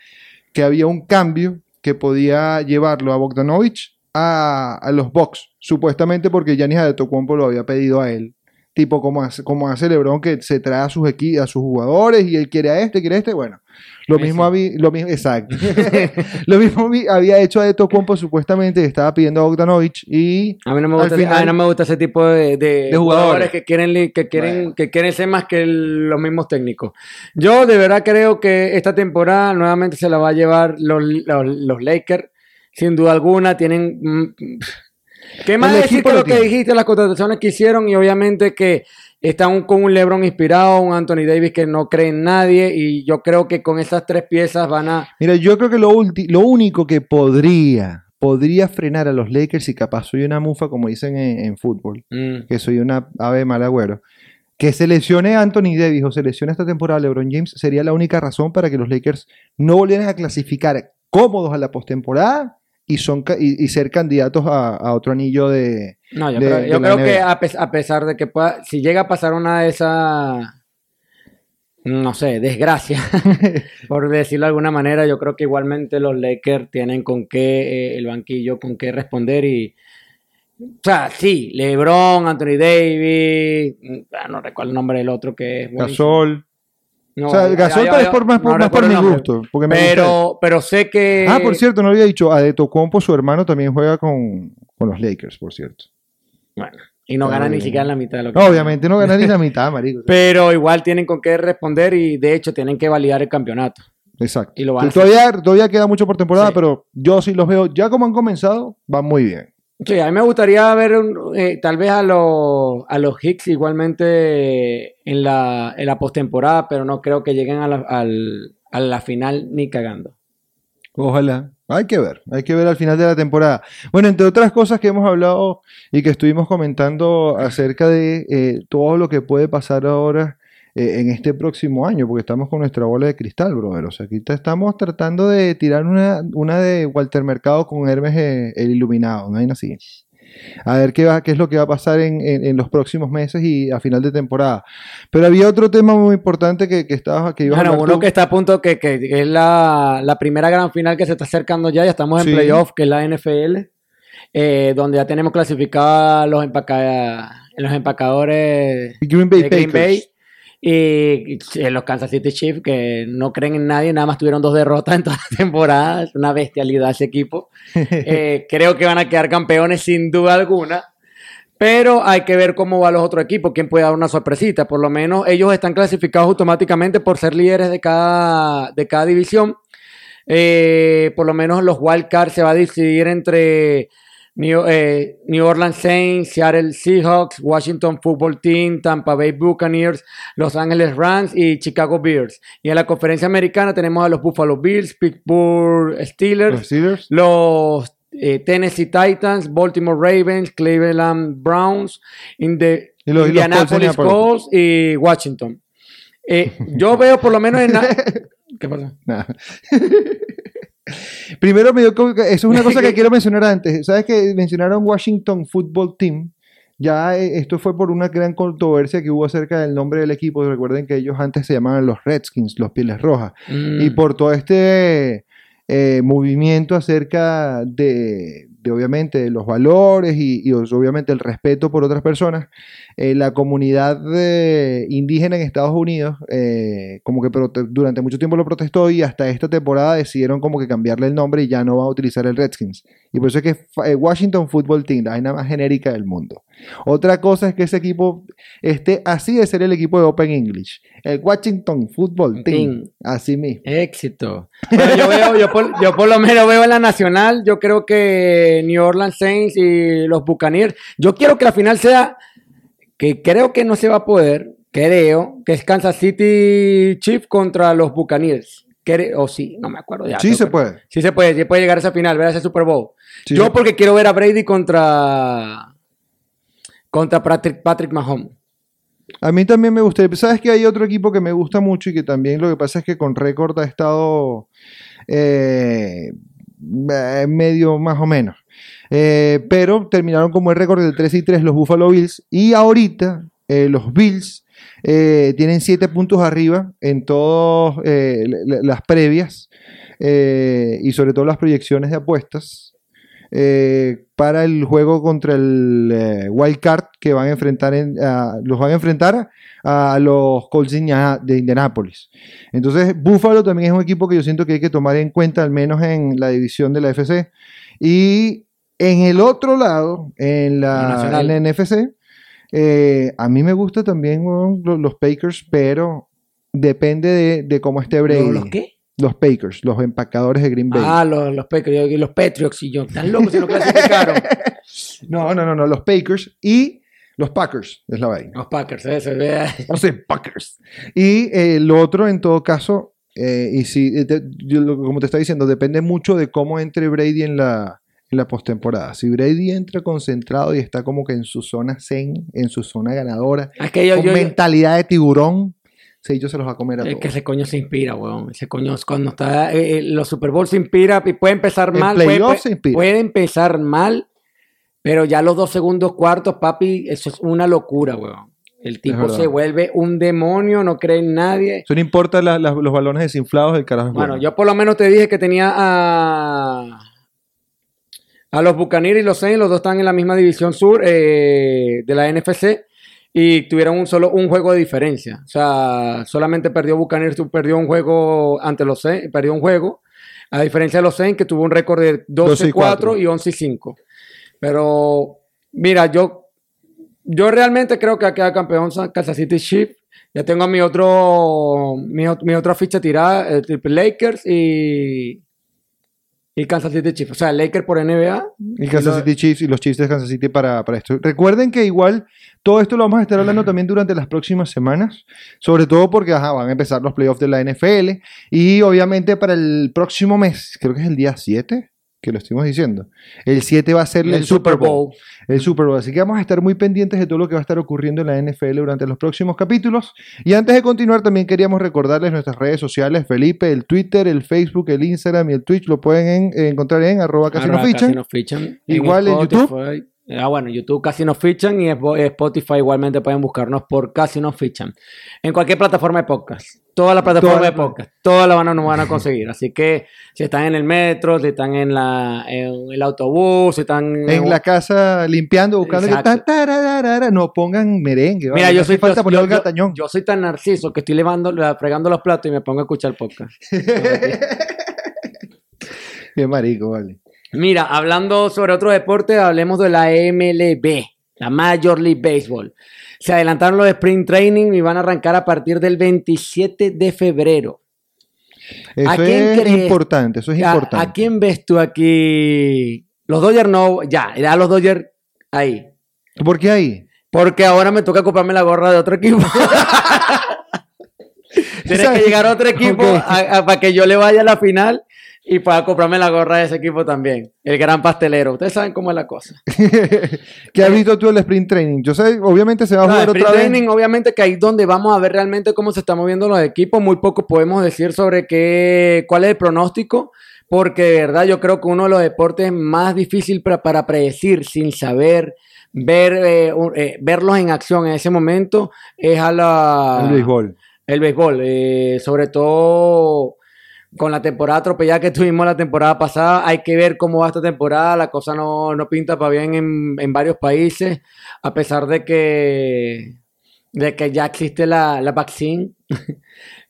Speaker 1: que había un cambio que podía llevarlo a Bogdanovich a, a los Bucks, supuestamente porque Giannis Adetokounmpo lo había pedido a él. Tipo como hace, como hace LeBron que se trae a sus equi- a sus jugadores y él quiere a este, quiere a este, bueno. Lo
Speaker 2: Messi.
Speaker 1: mismo había, lo mismo, exacto. lo mismo había hecho Adetokounmpo supuestamente, estaba pidiendo a Bogdanovich y
Speaker 2: A mí no me gusta,
Speaker 1: final-
Speaker 2: a mí no me gusta ese tipo de, de
Speaker 1: De jugadores.
Speaker 2: que quieren que quieren
Speaker 1: Bueno.
Speaker 2: que quieren ser más que el- los mismos técnicos. Yo de verdad creo que esta temporada nuevamente se la va a llevar los, los, los Lakers sin duda alguna tienen mm, ¿Qué más decir que
Speaker 1: lo
Speaker 2: lo que dijiste, las contrataciones que hicieron y obviamente que están con un LeBron inspirado, un Anthony Davis que no cree en nadie y yo creo que con esas tres piezas van a
Speaker 1: Mira, yo creo que lo, lo único que podría, podría frenar a los Lakers, y capaz soy una mufa, como dicen en, en fútbol,
Speaker 2: mm,
Speaker 1: que soy una ave mal agüero, que se lesione Anthony Davis o se lesione esta temporada LeBron James sería la única razón para que los Lakers no volvieran a clasificar cómodos a la postemporada y, son, ca- y, y ser candidatos a, a otro anillo de...
Speaker 2: No, yo
Speaker 1: de-
Speaker 2: creo, yo creo que a, pes- a pesar de que pueda, si llega a pasar una de esas, no sé, desgracia, por decirlo de alguna manera, yo creo que igualmente los Lakers tienen con qué, eh, el banquillo, con qué responder y, o sea, sí, LeBron, Anthony Davis, mm, ah, no recuerdo el nombre del otro que es.
Speaker 1: Gasol.
Speaker 2: No,
Speaker 1: o sea,
Speaker 2: ya-
Speaker 1: Gasol vez por más,
Speaker 2: no
Speaker 1: más por mi
Speaker 2: el
Speaker 1: gusto. Porque me gusta él.
Speaker 2: Pero, pero sé que...
Speaker 1: Ah, por cierto, no había dicho, Adetokounmpo, su hermano, también juega con, con los Lakers, por cierto.
Speaker 2: Bueno, y no
Speaker 1: Está
Speaker 2: gana ni siquiera la mitad de lo que
Speaker 1: No, obviamente no gana ni la mitad, marico.
Speaker 2: Pero igual tienen con qué responder y de hecho tienen que validar el campeonato.
Speaker 1: Exacto.
Speaker 2: Y lo van a
Speaker 1: todavía, todavía queda mucho por temporada,
Speaker 2: Sí.
Speaker 1: pero yo sí los veo, ya como han comenzado, van muy bien.
Speaker 2: Sí, a mí me gustaría ver eh, tal vez a los, a los Hicks igualmente en la, en la postemporada, pero no creo que lleguen a la, al- a la final ni cagando.
Speaker 1: Ojalá. Hay que ver, hay que ver al final de la temporada. Bueno, entre otras cosas que hemos hablado y que estuvimos comentando acerca de eh, todo lo que puede pasar ahora eh, en este próximo año, porque estamos con nuestra bola de cristal, brother. O sea, aquí te- estamos tratando de tirar una, una de Walter Mercado con Hermes eh, el Iluminado, no hay así. A ver qué, va, qué es lo que va a pasar en, en- en los próximos meses y a final de temporada. Pero había otro tema muy importante que, que, estabas, que
Speaker 2: Bueno, uno
Speaker 1: tú.
Speaker 2: que está a punto, que, que- que es la, la primera gran final que se está acercando ya, ya estamos en
Speaker 1: Sí.
Speaker 2: playoff, que es la NFL, eh, donde ya tenemos clasificados los, empaca- los empacadores
Speaker 1: Green Bay
Speaker 2: de Green. Bay y eh, los Kansas City Chiefs, que no creen en nadie, nada más tuvieron dos derrotas en toda la temporada, es una bestialidad ese equipo. Eh, creo que van a quedar campeones sin duda alguna. Pero hay que ver cómo van los otros equipos, quién puede dar una sorpresita. Por lo menos ellos están clasificados automáticamente por ser líderes de cada, de cada división. Eh, por lo menos los wild cards se va a decidir entre New, eh, New Orleans Saints, Seattle Seahawks, Washington Football Team, Tampa Bay Buccaneers, Los Angeles Rams y Chicago Bears. Y en la conferencia americana tenemos a los Buffalo Bills, Pittsburgh Steelers,
Speaker 1: Los Steelers.
Speaker 2: los eh, Tennessee Titans, Baltimore Ravens, Cleveland Browns,
Speaker 1: Y los- y los Colts de
Speaker 2: Indianapolis. Colts y Washington. Eh, yo veo por lo menos en... la- ¿Qué pasa?
Speaker 1: Nada. Primero me dio eso es una cosa que quiero mencionar antes. ¿Sabes que mencionaron Washington Football Team? Ya eh, esto fue por una gran controversia que hubo acerca del nombre del equipo. Recuerden que ellos antes se llamaban los Redskins, los Pieles Rojas. Y
Speaker 2: Mm.
Speaker 1: por todo este eh, movimiento acerca de, de, obviamente de los valores y, y, obviamente el respeto por otras personas, eh, la comunidad de indígena en Estados Unidos eh, como que durante mucho tiempo lo protestó y hasta esta temporada decidieron como que cambiarle el nombre y ya no van a utilizar el Redskins. Y por eso es que eh, Washington Football Team, la vaina más genérica del mundo. Otra cosa es que ese equipo esté así de ser el equipo de Open English. El Washington Football Team.
Speaker 2: Team.
Speaker 1: Así mismo.
Speaker 2: Éxito. Bueno, yo, veo, yo, por, yo por lo menos veo en la nacional, yo creo que New Orleans Saints y los Buccaneers, yo quiero que la final sea, que creo que no se va a poder, creo, que es Kansas City Chiefs contra los Buccaneers. O sí, no me acuerdo ya.
Speaker 1: Sí se puede.
Speaker 2: Sí se puede, sí puede llegar a esa final, ver a ese Super Bowl.
Speaker 1: Sí
Speaker 2: yo porque quiero ver a Brady contra contra Patrick, Patrick Mahomes.
Speaker 1: A mí también me gusta. Sabes que hay otro equipo que me gusta mucho y que también lo que pasa es que con récord ha estado eh, eh, medio más o menos. Eh, pero terminaron como el récord del 3 y 3 los Buffalo Bills. Y ahorita eh, los Bills eh, tienen 7 puntos arriba en todas las previas y sobre todo las proyecciones de apuestas. para el juego contra el Wild Card que van a enfrentar en- los van a enfrentar a, los Colts de Indianapolis. Entonces, Buffalo también es un equipo que yo siento que hay que tomar en cuenta, al menos en la división de la FC. Y en el otro lado, en
Speaker 2: La
Speaker 1: en la NFC, eh, a mí me gusta también weón, lo- los, Packers, pero depende de, de cómo esté Brady.
Speaker 2: ¿Los, los qué?
Speaker 1: Los Packers, los empacadores de Green Bay.
Speaker 2: Ah, los, los Patriots y los Patriots y yo. Están locos si no clasificaron.
Speaker 1: No, no, no, no, los Packers y los Packers, es la vaina.
Speaker 2: Los Packers, eso.
Speaker 1: No sé, Packers. Y eh, lo otro, en todo caso, eh, y si, eh, te- yo lo- como te estaba diciendo, depende mucho de cómo entre Brady en la, en la postemporada. Si Brady entra concentrado y está como que en su zona zen, en su zona ganadora,
Speaker 2: Es que yo,
Speaker 1: con
Speaker 2: yo- yo-
Speaker 1: mentalidad de tiburón, sí, yo se los va a comer a
Speaker 2: es
Speaker 1: todos.
Speaker 2: que ese coño se inspira, weón. Ese coño es cuando está. eh, eh, los Super Bowl se inspira y puede empezar mal. Puede,
Speaker 1: inspira.
Speaker 2: puede empezar mal, pero ya los dos segundos cuartos, papi, eso es una locura, weón. El tipo se vuelve un demonio, no cree en nadie.
Speaker 1: Eso no importa la- la- los balones desinflados del carajo. es
Speaker 2: Bueno,
Speaker 1: bueno.
Speaker 2: yo por lo menos te dije que tenía a, a los Buccaneers y los Saints, los dos están en la misma división sur eh, de la NFC y tuvieron un solo un juego de diferencia. O sea, solamente perdió Buccaneers, perdió un juego ante los Saints, perdió un juego, a diferencia de los Saints que tuvo un récord de
Speaker 1: 12 y
Speaker 2: 12-4 y 11-5. Pero mira, yo, yo realmente creo que queda campeón Kansas City Chiefs. Ya tengo a mi otro, mi, mi otra ficha tirada, el Triple Lakers y, y Kansas City Chiefs. O sea, Lakers por NBA.
Speaker 1: Y Kansas City Chiefs y los Chiefs de Kansas City para, para esto. Recuerden que igual todo esto lo vamos a estar hablando también durante las próximas semanas, sobre todo porque ajá, van a empezar los playoffs de la NFL y obviamente para el próximo mes, creo que es el día 7, que lo estuvimos diciendo, el 7 va a ser el, Super Bowl. El Super Bowl. Así que vamos a estar muy pendientes de todo lo que va a estar ocurriendo en la NFL durante los próximos capítulos. Y antes de continuar, también queríamos recordarles nuestras redes sociales, Felipe, el Twitter, el Facebook, el Instagram y el Twitch lo pueden en- encontrar en arroba casi. Igual en YouTube.
Speaker 2: Spotify. Ah, bueno, YouTube casi nos fichan y Spo- Spotify igualmente pueden buscarnos por casi nos fichan. En cualquier plataforma de podcast. Todas las plataformas
Speaker 1: Todas
Speaker 2: de podcast. Todas las van a, nos van a conseguir. Así que si están en el metro, si están en, la, en el autobús, si están
Speaker 1: En la casa limpiando, buscando que ta- tararara, no pongan merengue.
Speaker 2: Mira, yo soy,
Speaker 1: falta
Speaker 2: yo,
Speaker 1: poner
Speaker 2: yo-
Speaker 1: el
Speaker 2: yo soy tan narciso que estoy levando, fregando los platos y me pongo a escuchar podcast.
Speaker 1: Qué marico, vale.
Speaker 2: Mira, hablando sobre otro deporte, hablemos de la MLB, la Major League Baseball. Se adelantaron los Spring Training y van a arrancar a partir del 27 de febrero.
Speaker 1: Eso
Speaker 2: ¿A quién
Speaker 1: es
Speaker 2: crees?
Speaker 1: importante, eso es
Speaker 2: ¿A,
Speaker 1: importante.
Speaker 2: a quién ves tú aquí? Los Dodgers no, ya, ya los Dodgers ahí.
Speaker 1: ¿Por qué ahí?
Speaker 2: Porque ahora me toca comprarme la gorra de otro equipo. Tiene que llegar otro equipo a- a- para que yo le vaya a la final y pueda comprarme la gorra de ese equipo también. El gran pastelero. Ustedes saben cómo es la cosa.
Speaker 1: ¿Qué has visto tú el sprint training? Yo sé, obviamente se va a
Speaker 2: No,
Speaker 1: jugar
Speaker 2: sprint
Speaker 1: otra
Speaker 2: training,
Speaker 1: vez.
Speaker 2: obviamente que ahí es donde vamos a ver realmente cómo se están moviendo los equipos. Muy poco podemos decir sobre qué, cuál es el pronóstico, porque de verdad yo creo que uno de los deportes más difíciles para, para predecir sin saber ver eh, eh, verlos en acción en ese momento es a la
Speaker 1: El béisbol.
Speaker 2: el béisbol, eh, sobre todo con la temporada atropellada que tuvimos la temporada pasada, hay que ver cómo va esta temporada, la cosa no, no pinta para bien en, en varios países, a pesar de que, de que ya existe la, la vaccine,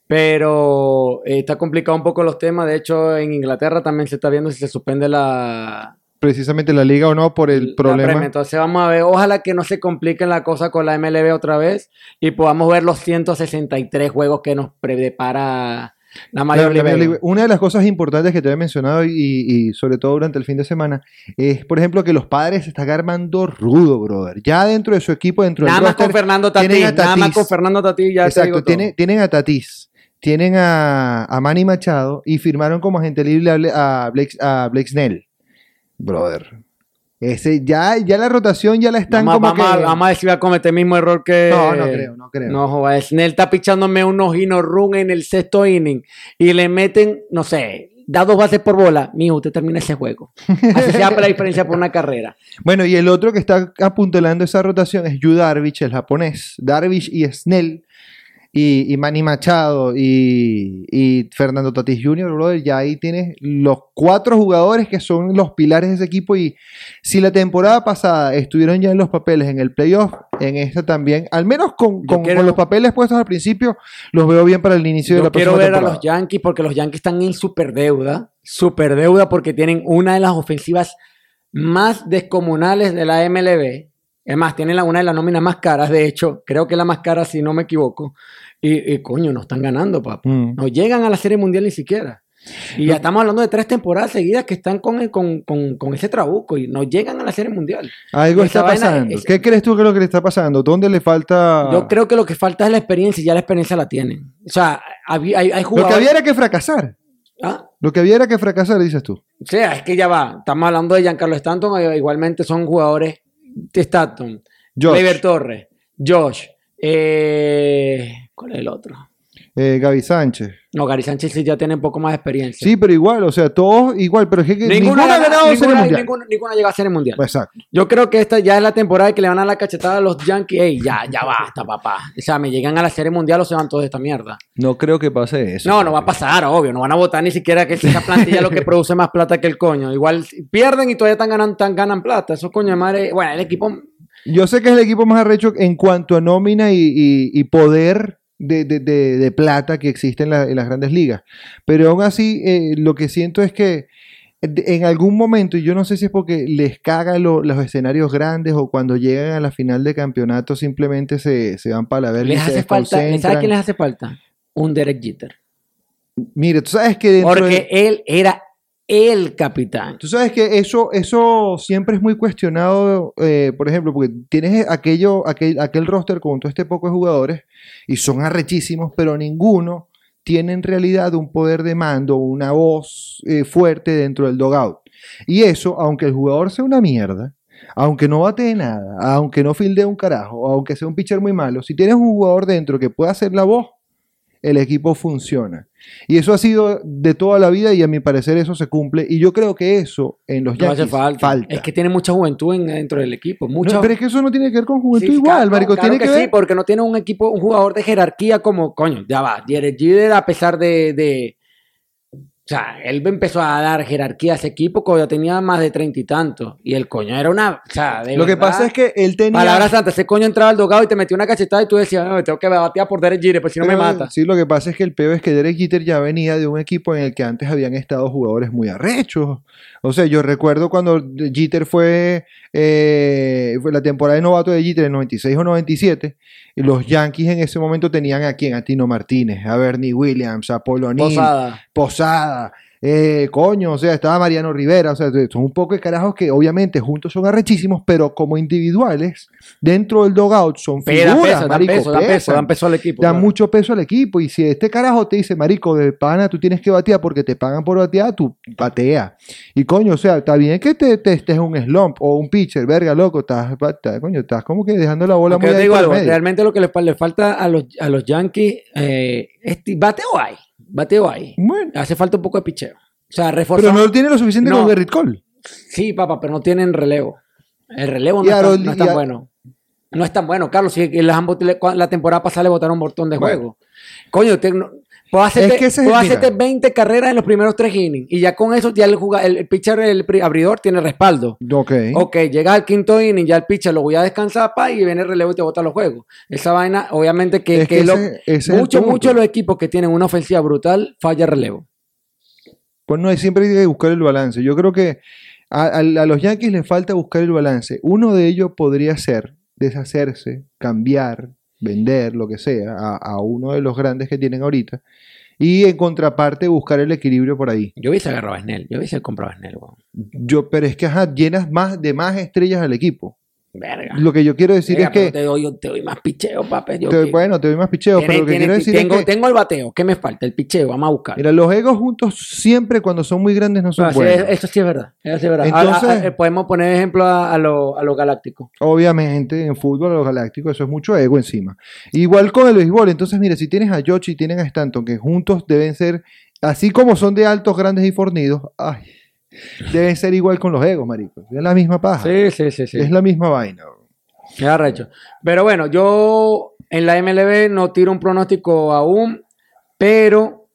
Speaker 2: pero eh, está complicado un poco los temas, de hecho en Inglaterra también se está viendo si se suspende la,
Speaker 1: Precisamente la liga o no por el problema.
Speaker 2: Entonces vamos a ver, ojalá que no se complique la cosa con la MLB otra vez y podamos ver los 163 juegos que nos prepara la Major
Speaker 1: La-. Una de las cosas importantes que te había mencionado y, y sobre todo durante el fin de semana es, por ejemplo, que los padres se están armando rudo, brother. Ya dentro de su equipo, dentro
Speaker 2: Nada
Speaker 1: del
Speaker 2: más
Speaker 1: roster,
Speaker 2: con Fernando
Speaker 1: tienen
Speaker 2: Tatís, nada más con Fernando Tatís ya te
Speaker 1: Exacto,
Speaker 2: digo todo.
Speaker 1: tiene- tienen a Tatís, tienen a, a Manny Machado y firmaron como agente libre a Blake, a Blake Snell. Brother. Ese, ya, ya la rotación ya la están
Speaker 2: vamos,
Speaker 1: como
Speaker 2: vamos
Speaker 1: que...
Speaker 2: a, vamos a ver si va a cometer el mismo error que...
Speaker 1: No, no creo, no creo.
Speaker 2: No, joder, Snell está pichándome unos hino run en el sexto inning y le meten, no sé, da dos bases por bola. Mijo, usted termina ese juego. Así se da la diferencia por una carrera.
Speaker 1: Bueno, y el otro que está apuntalando esa rotación es Yu Darvish, el japonés. Darvish y Snell y, y Manny Machado y, y Fernando Tatis Jr., brother, ya ahí tienes los cuatro jugadores que son los pilares de ese equipo y si la temporada pasada estuvieron ya en los papeles en el playoff, en esta también, al menos con,
Speaker 2: Yo
Speaker 1: con-
Speaker 2: quiero-
Speaker 1: con los papeles puestos al principio, los veo bien para el inicio de
Speaker 2: Yo
Speaker 1: la
Speaker 2: quiero
Speaker 1: próxima
Speaker 2: ver a
Speaker 1: temporada.
Speaker 2: los Yankees porque los Yankees están en super deuda. Super deuda porque tienen una de las ofensivas más descomunales de la MLB. Es más, tienen la- una de las nóminas más caras, de hecho, creo que la más cara si no me equivoco. Y, y, coño, no están ganando, papá.
Speaker 1: Mm.
Speaker 2: No llegan a la Serie Mundial ni siquiera. Y ya estamos hablando de tres temporadas seguidas que están con, con, con, con ese trabuco y no llegan a la Serie Mundial.
Speaker 1: Algo está pasando.
Speaker 2: es-
Speaker 1: ¿Qué crees tú que es lo que le está pasando? ¿Dónde le falta...?
Speaker 2: Yo creo que lo que falta es la experiencia y ya la experiencia la tienen. O sea, hay, hay
Speaker 1: Lo
Speaker 2: jugadores...
Speaker 1: que había era que fracasar.
Speaker 2: ¿Ah?
Speaker 1: Lo que había era que fracasar, dices tú.
Speaker 2: O sea, es que ya va. Estamos hablando de Giancarlo Stanton, eh, igualmente son jugadores de Stanton.
Speaker 1: Josh,
Speaker 2: Leiber Torres, Josh. eh, ¿Cuál es el otro?
Speaker 1: eh, Gaby Sánchez.
Speaker 2: No, Gary Sánchez sí ya tiene un poco más de experiencia.
Speaker 1: Sí, pero igual, o sea, todos igual, pero es que
Speaker 2: Ninguna,
Speaker 1: ninguno ha ganado Serie
Speaker 2: ninguna,
Speaker 1: Mundial.
Speaker 2: ninguna- ninguna llega a ser el mundial.
Speaker 1: Exacto.
Speaker 2: Yo creo que esta ya es la temporada que le van a la cachetada a los Yankees. Ey, ya, ya basta, papá. O sea, me llegan a la serie mundial o se van todos de esta mierda.
Speaker 1: No creo que pase eso.
Speaker 2: No, no va a pasar, obvio. No van a votar ni siquiera que esa plantilla es lo que produce más plata que el coño. Igual pierden y todavía están ganando, tan ganan plata. Esos coño de madre. Bueno, el equipo.
Speaker 1: Yo sé que es el equipo más arrecho en cuanto a nómina y, y- y poder de, de- de- de plata que existe en, la- en las grandes ligas. Pero aún así, eh, lo que siento es que en algún momento, y yo no sé si es porque les caga lo- los escenarios grandes o cuando llegan a la final de campeonato simplemente se, se van para la verga
Speaker 2: Les hace falta. ¿Sabes quién les hace falta? Un Derek Jeter.
Speaker 1: Mire, tú sabes que dentro
Speaker 2: Porque
Speaker 1: de-
Speaker 2: él era el capitán.
Speaker 1: Tú sabes que eso, eso siempre es muy cuestionado, eh, por ejemplo, porque tienes aquello, aquel, aquel roster con todo este poco de jugadores y son arrechísimos, pero ninguno tiene en realidad un poder de mando, una voz eh, fuerte dentro del dogout. Y eso, aunque el jugador sea una mierda, aunque no bate nada, aunque no fildee un carajo, aunque sea un pitcher muy malo, si tienes un jugador dentro que pueda hacer la voz, el equipo funciona. Y eso ha sido de toda la vida y a mi parecer eso se cumple. Y yo creo que eso en los
Speaker 2: No hace
Speaker 1: Yankees
Speaker 2: falta.
Speaker 1: falta.
Speaker 2: Es que tiene mucha juventud en- dentro del equipo.
Speaker 1: No,
Speaker 2: Mucha...
Speaker 1: pero es que eso no tiene que ver con juventud
Speaker 2: Sí,
Speaker 1: igual,
Speaker 2: claro,
Speaker 1: marico.
Speaker 2: claro
Speaker 1: tiene que,
Speaker 2: que,
Speaker 1: ver...
Speaker 2: sí, porque no tiene un equipo, un jugador de jerarquía como, coño, ya va. Derek Jeter, a pesar de, de- O sea, él empezó a dar jerarquía a ese equipo cuando ya tenía más de treinta y tantos. Y el coño era una. O sea, de
Speaker 1: Lo que pasa es que él tenía...
Speaker 2: Palabras santas, ese coño entraba al dogado y te metía una cachetada y tú decías, no, me tengo que batear por Derek Jeter, pues si no me mata.
Speaker 1: Sí, lo que pasa es que el peor es que Derek Jeter ya venía de un equipo en el que antes habían estado jugadores muy arrechos. O sea, yo recuerdo cuando Jeter fue, eh, fue la temporada de novato de Jeter en 96 o 97, y los Yankees en ese momento tenían a quién, a Tino Martínez, a Bernie Williams, a Polo O'Neill,
Speaker 2: Posada.
Speaker 1: Eh, coño, o sea, estaba Mariano Rivera, o sea, son un poco de carajos que obviamente juntos son arrechísimos, pero como individuales, dentro del dogout son
Speaker 2: dan
Speaker 1: figuras,
Speaker 2: peso, dan
Speaker 1: marico,
Speaker 2: dan peso,
Speaker 1: pesan
Speaker 2: dan peso al equipo.
Speaker 1: da
Speaker 2: claro.
Speaker 1: mucho peso al equipo. Y si este carajo te dice, marico, de pana, tú tienes que batear porque te pagan por batear, tú batea. Y coño, o sea, está bien que te, te estés un slump o un pitcher, verga, loco, estás, estás- coño, estás como que dejando la bola muy
Speaker 2: yo te digo algo,
Speaker 1: medio.
Speaker 2: realmente lo que le, fa- le falta a los, a los Yankees, eh, es ti- bateo hay, bateo hay.
Speaker 1: Bueno,
Speaker 2: Hace falta un poco de picheo. O sea, reforzar.
Speaker 1: pero no tiene lo suficiente
Speaker 2: No.
Speaker 1: con Gerrit Cole.
Speaker 2: Sí, papá, pero no tienen relevo. El relevo no, es tan-
Speaker 1: Harold-
Speaker 2: no es
Speaker 1: y
Speaker 2: tan
Speaker 1: a-
Speaker 2: bueno. No es tan bueno, Carlos. Si las ambos- la temporada pasada le botaron un montón de
Speaker 1: Bueno.
Speaker 2: juegos. Coño, te- no- puedo hacerte,
Speaker 1: Es que ese es
Speaker 2: puedo
Speaker 1: el- mira.
Speaker 2: hacerte 20 carreras en los primeros tres innings. Y ya con eso, ya el, el, el pitcher, el abridor, tiene respaldo.
Speaker 1: Ok.
Speaker 2: Ok, llega al quinto inning, ya el pitcher lo voy a descansar, pa, y viene el relevo y te bota los juegos. Esa vaina, obviamente, que,
Speaker 1: Es
Speaker 2: que
Speaker 1: que
Speaker 2: lo-
Speaker 1: ese- ese
Speaker 2: muchos, los equipos que tienen una ofensiva brutal, falla relevo.
Speaker 1: Pues no, siempre hay que buscar el balance. Yo creo que a, a- a los Yankees les falta buscar el balance. Uno de ellos podría ser deshacerse, cambiar, vender, lo que sea, a, a uno de los grandes que tienen ahorita. Y en contraparte buscar el equilibrio por ahí.
Speaker 2: Yo hubiese agarrado a Snell, yo hubiese comprado a Snell.
Speaker 1: Yo, pero es que ajá, llenas más de más estrellas al equipo.
Speaker 2: Verga.
Speaker 1: Lo que yo quiero decir
Speaker 2: Verga,
Speaker 1: es que,
Speaker 2: te doy, te doy más picheo, papi. Yo
Speaker 1: te-
Speaker 2: que-
Speaker 1: bueno, te doy más picheo, pero lo que quiero decir
Speaker 2: tengo,
Speaker 1: es que,
Speaker 2: tengo el bateo, ¿qué me falta? El picheo, vamos a buscar.
Speaker 1: mira, los egos juntos siempre cuando son muy grandes no son
Speaker 2: Ah, sí,
Speaker 1: buenos.
Speaker 2: eso sí es verdad. Eso sí es verdad.
Speaker 1: Entonces-
Speaker 2: Ah, ah, podemos poner ejemplo a, a lo- a los galácticos.
Speaker 1: Obviamente, en fútbol, a los galácticos, eso es mucho ego encima. Igual con el béisbol. Entonces, mire, si tienes a Yoshi y tienes a Stanton, que juntos deben ser, así como son de altos, grandes y fornidos, ay, deben ser igual con los egos, marico. Es la misma paja.
Speaker 2: Sí, sí, sí, sí.
Speaker 1: Es la misma vaina.
Speaker 2: Qué arrecho. Pero bueno, yo en la MLB no tiro un pronóstico aún, pero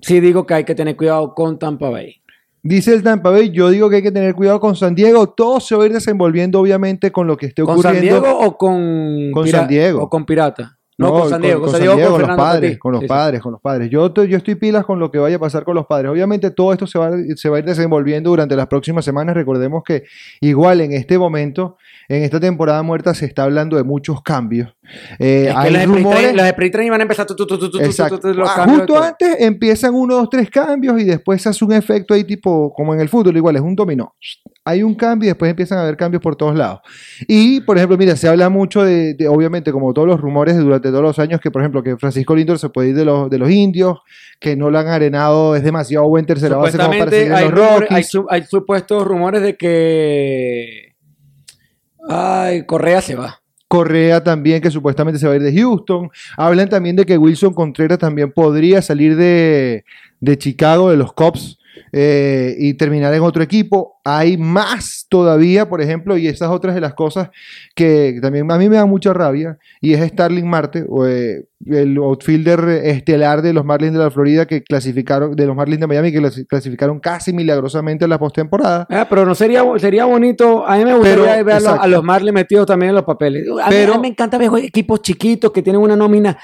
Speaker 2: sí digo que hay que tener cuidado con Tampa Bay.
Speaker 1: Dice el Tampa Bay, yo digo que hay que tener cuidado con San Diego. Todo se va a ir desenvolviendo, obviamente, con lo que esté
Speaker 2: ¿Con San
Speaker 1: ocurriendo.
Speaker 2: Diego o con,
Speaker 1: Con San Diego.
Speaker 2: O con Pirata? No, con San Diego. Con, San Diego, con,
Speaker 1: con los padres, con los
Speaker 2: Sí, sí.
Speaker 1: padres, con los padres. Yo, yo estoy pilas con lo que vaya a pasar con los padres. Obviamente todo esto se va, se va a ir desenvolviendo durante las próximas semanas. Recordemos que igual en este momento, en esta temporada muerta, se está hablando de muchos cambios. Eh, hay
Speaker 2: pre-train-
Speaker 1: rumores.
Speaker 2: los de pre-train van a empezar tu, tu, tu,
Speaker 1: Exacto.
Speaker 2: los
Speaker 1: Ah,
Speaker 2: de
Speaker 1: justo antes empiezan uno, dos, tres cambios y después se hace un efecto ahí tipo como en el fútbol, igual es un dominó. Hay un cambio y después empiezan a haber cambios por todos lados. Y, por ejemplo, mira, se habla mucho de, de, obviamente, como todos los rumores de durante todos los años, que, por ejemplo, que Francisco Lindor se puede ir de los, de los indios, que no lo han arenado, es demasiado buen tercera base como para
Speaker 2: Supuestamente
Speaker 1: seguir en
Speaker 2: hay,
Speaker 1: los
Speaker 2: rumores- hay,
Speaker 1: Rockies.
Speaker 2: su- hay supuestos rumores de que. Ay, Correa se va.
Speaker 1: Correa también, que supuestamente se va a ir de Houston. Hablan también de que Wilson Contreras también podría salir de, de Chicago, de los Cubs, eh, y terminar en otro equipo. Hay más todavía, por ejemplo, y esas otras de las cosas que también a mí me da mucha rabia, y es Starling Marte, o, eh, el outfielder estelar de los Marlins de la Florida, que clasificaron, de los Marlins de Miami, que clasi- clasificaron casi milagrosamente en la postemporada.
Speaker 2: Ah, pero no sería, sería bonito. A mí me gustaría
Speaker 1: Pero,
Speaker 2: ver a los, a los Marley metidos también en los papeles. A, mí-
Speaker 1: Pero-
Speaker 2: a mí me encanta ver equipos chiquitos que tienen una nómina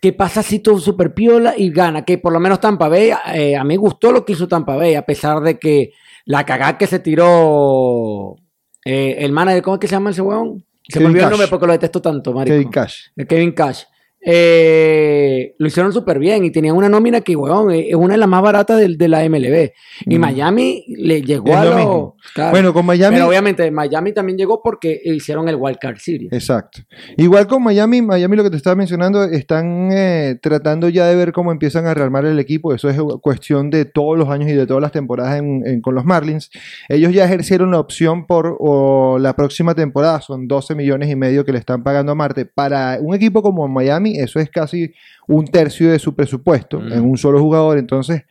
Speaker 2: que pasa así todo súper piola y gana. Que por lo menos Tampa Bay, eh, a mí gustó lo que hizo Tampa Bay, a pesar de que la cagada que se tiró eh, el manager, ¿cómo es que se llama ese huevón? Se me
Speaker 1: Kevin
Speaker 2: olvidó el nombre porque lo detesto tanto, marico.
Speaker 1: Kevin Cash.
Speaker 2: Kevin Cash. Eh, lo hicieron súper bien y tenían una nómina que, weón, es una de las más baratas de, de la MLB. Y
Speaker 1: Mm.
Speaker 2: Miami le llegó
Speaker 1: Es
Speaker 2: a
Speaker 1: lo
Speaker 2: lo- claro.
Speaker 1: Bueno, con Miami.
Speaker 2: Pero obviamente Miami también llegó porque hicieron el Wild Card Series.
Speaker 1: Exacto. Igual con Miami, Miami lo que te estaba mencionando, están eh, tratando ya de ver cómo empiezan a rearmar el equipo. Eso es cuestión de todos los años y de todas las temporadas en- en- con los Marlins. Ellos ya ejercieron la opción por o, la próxima temporada, son 12 millones y medio que le están pagando a Marte. Para un equipo como Miami, eso es casi un tercio de su presupuesto
Speaker 2: Mm.
Speaker 1: en un solo jugador. Entonces,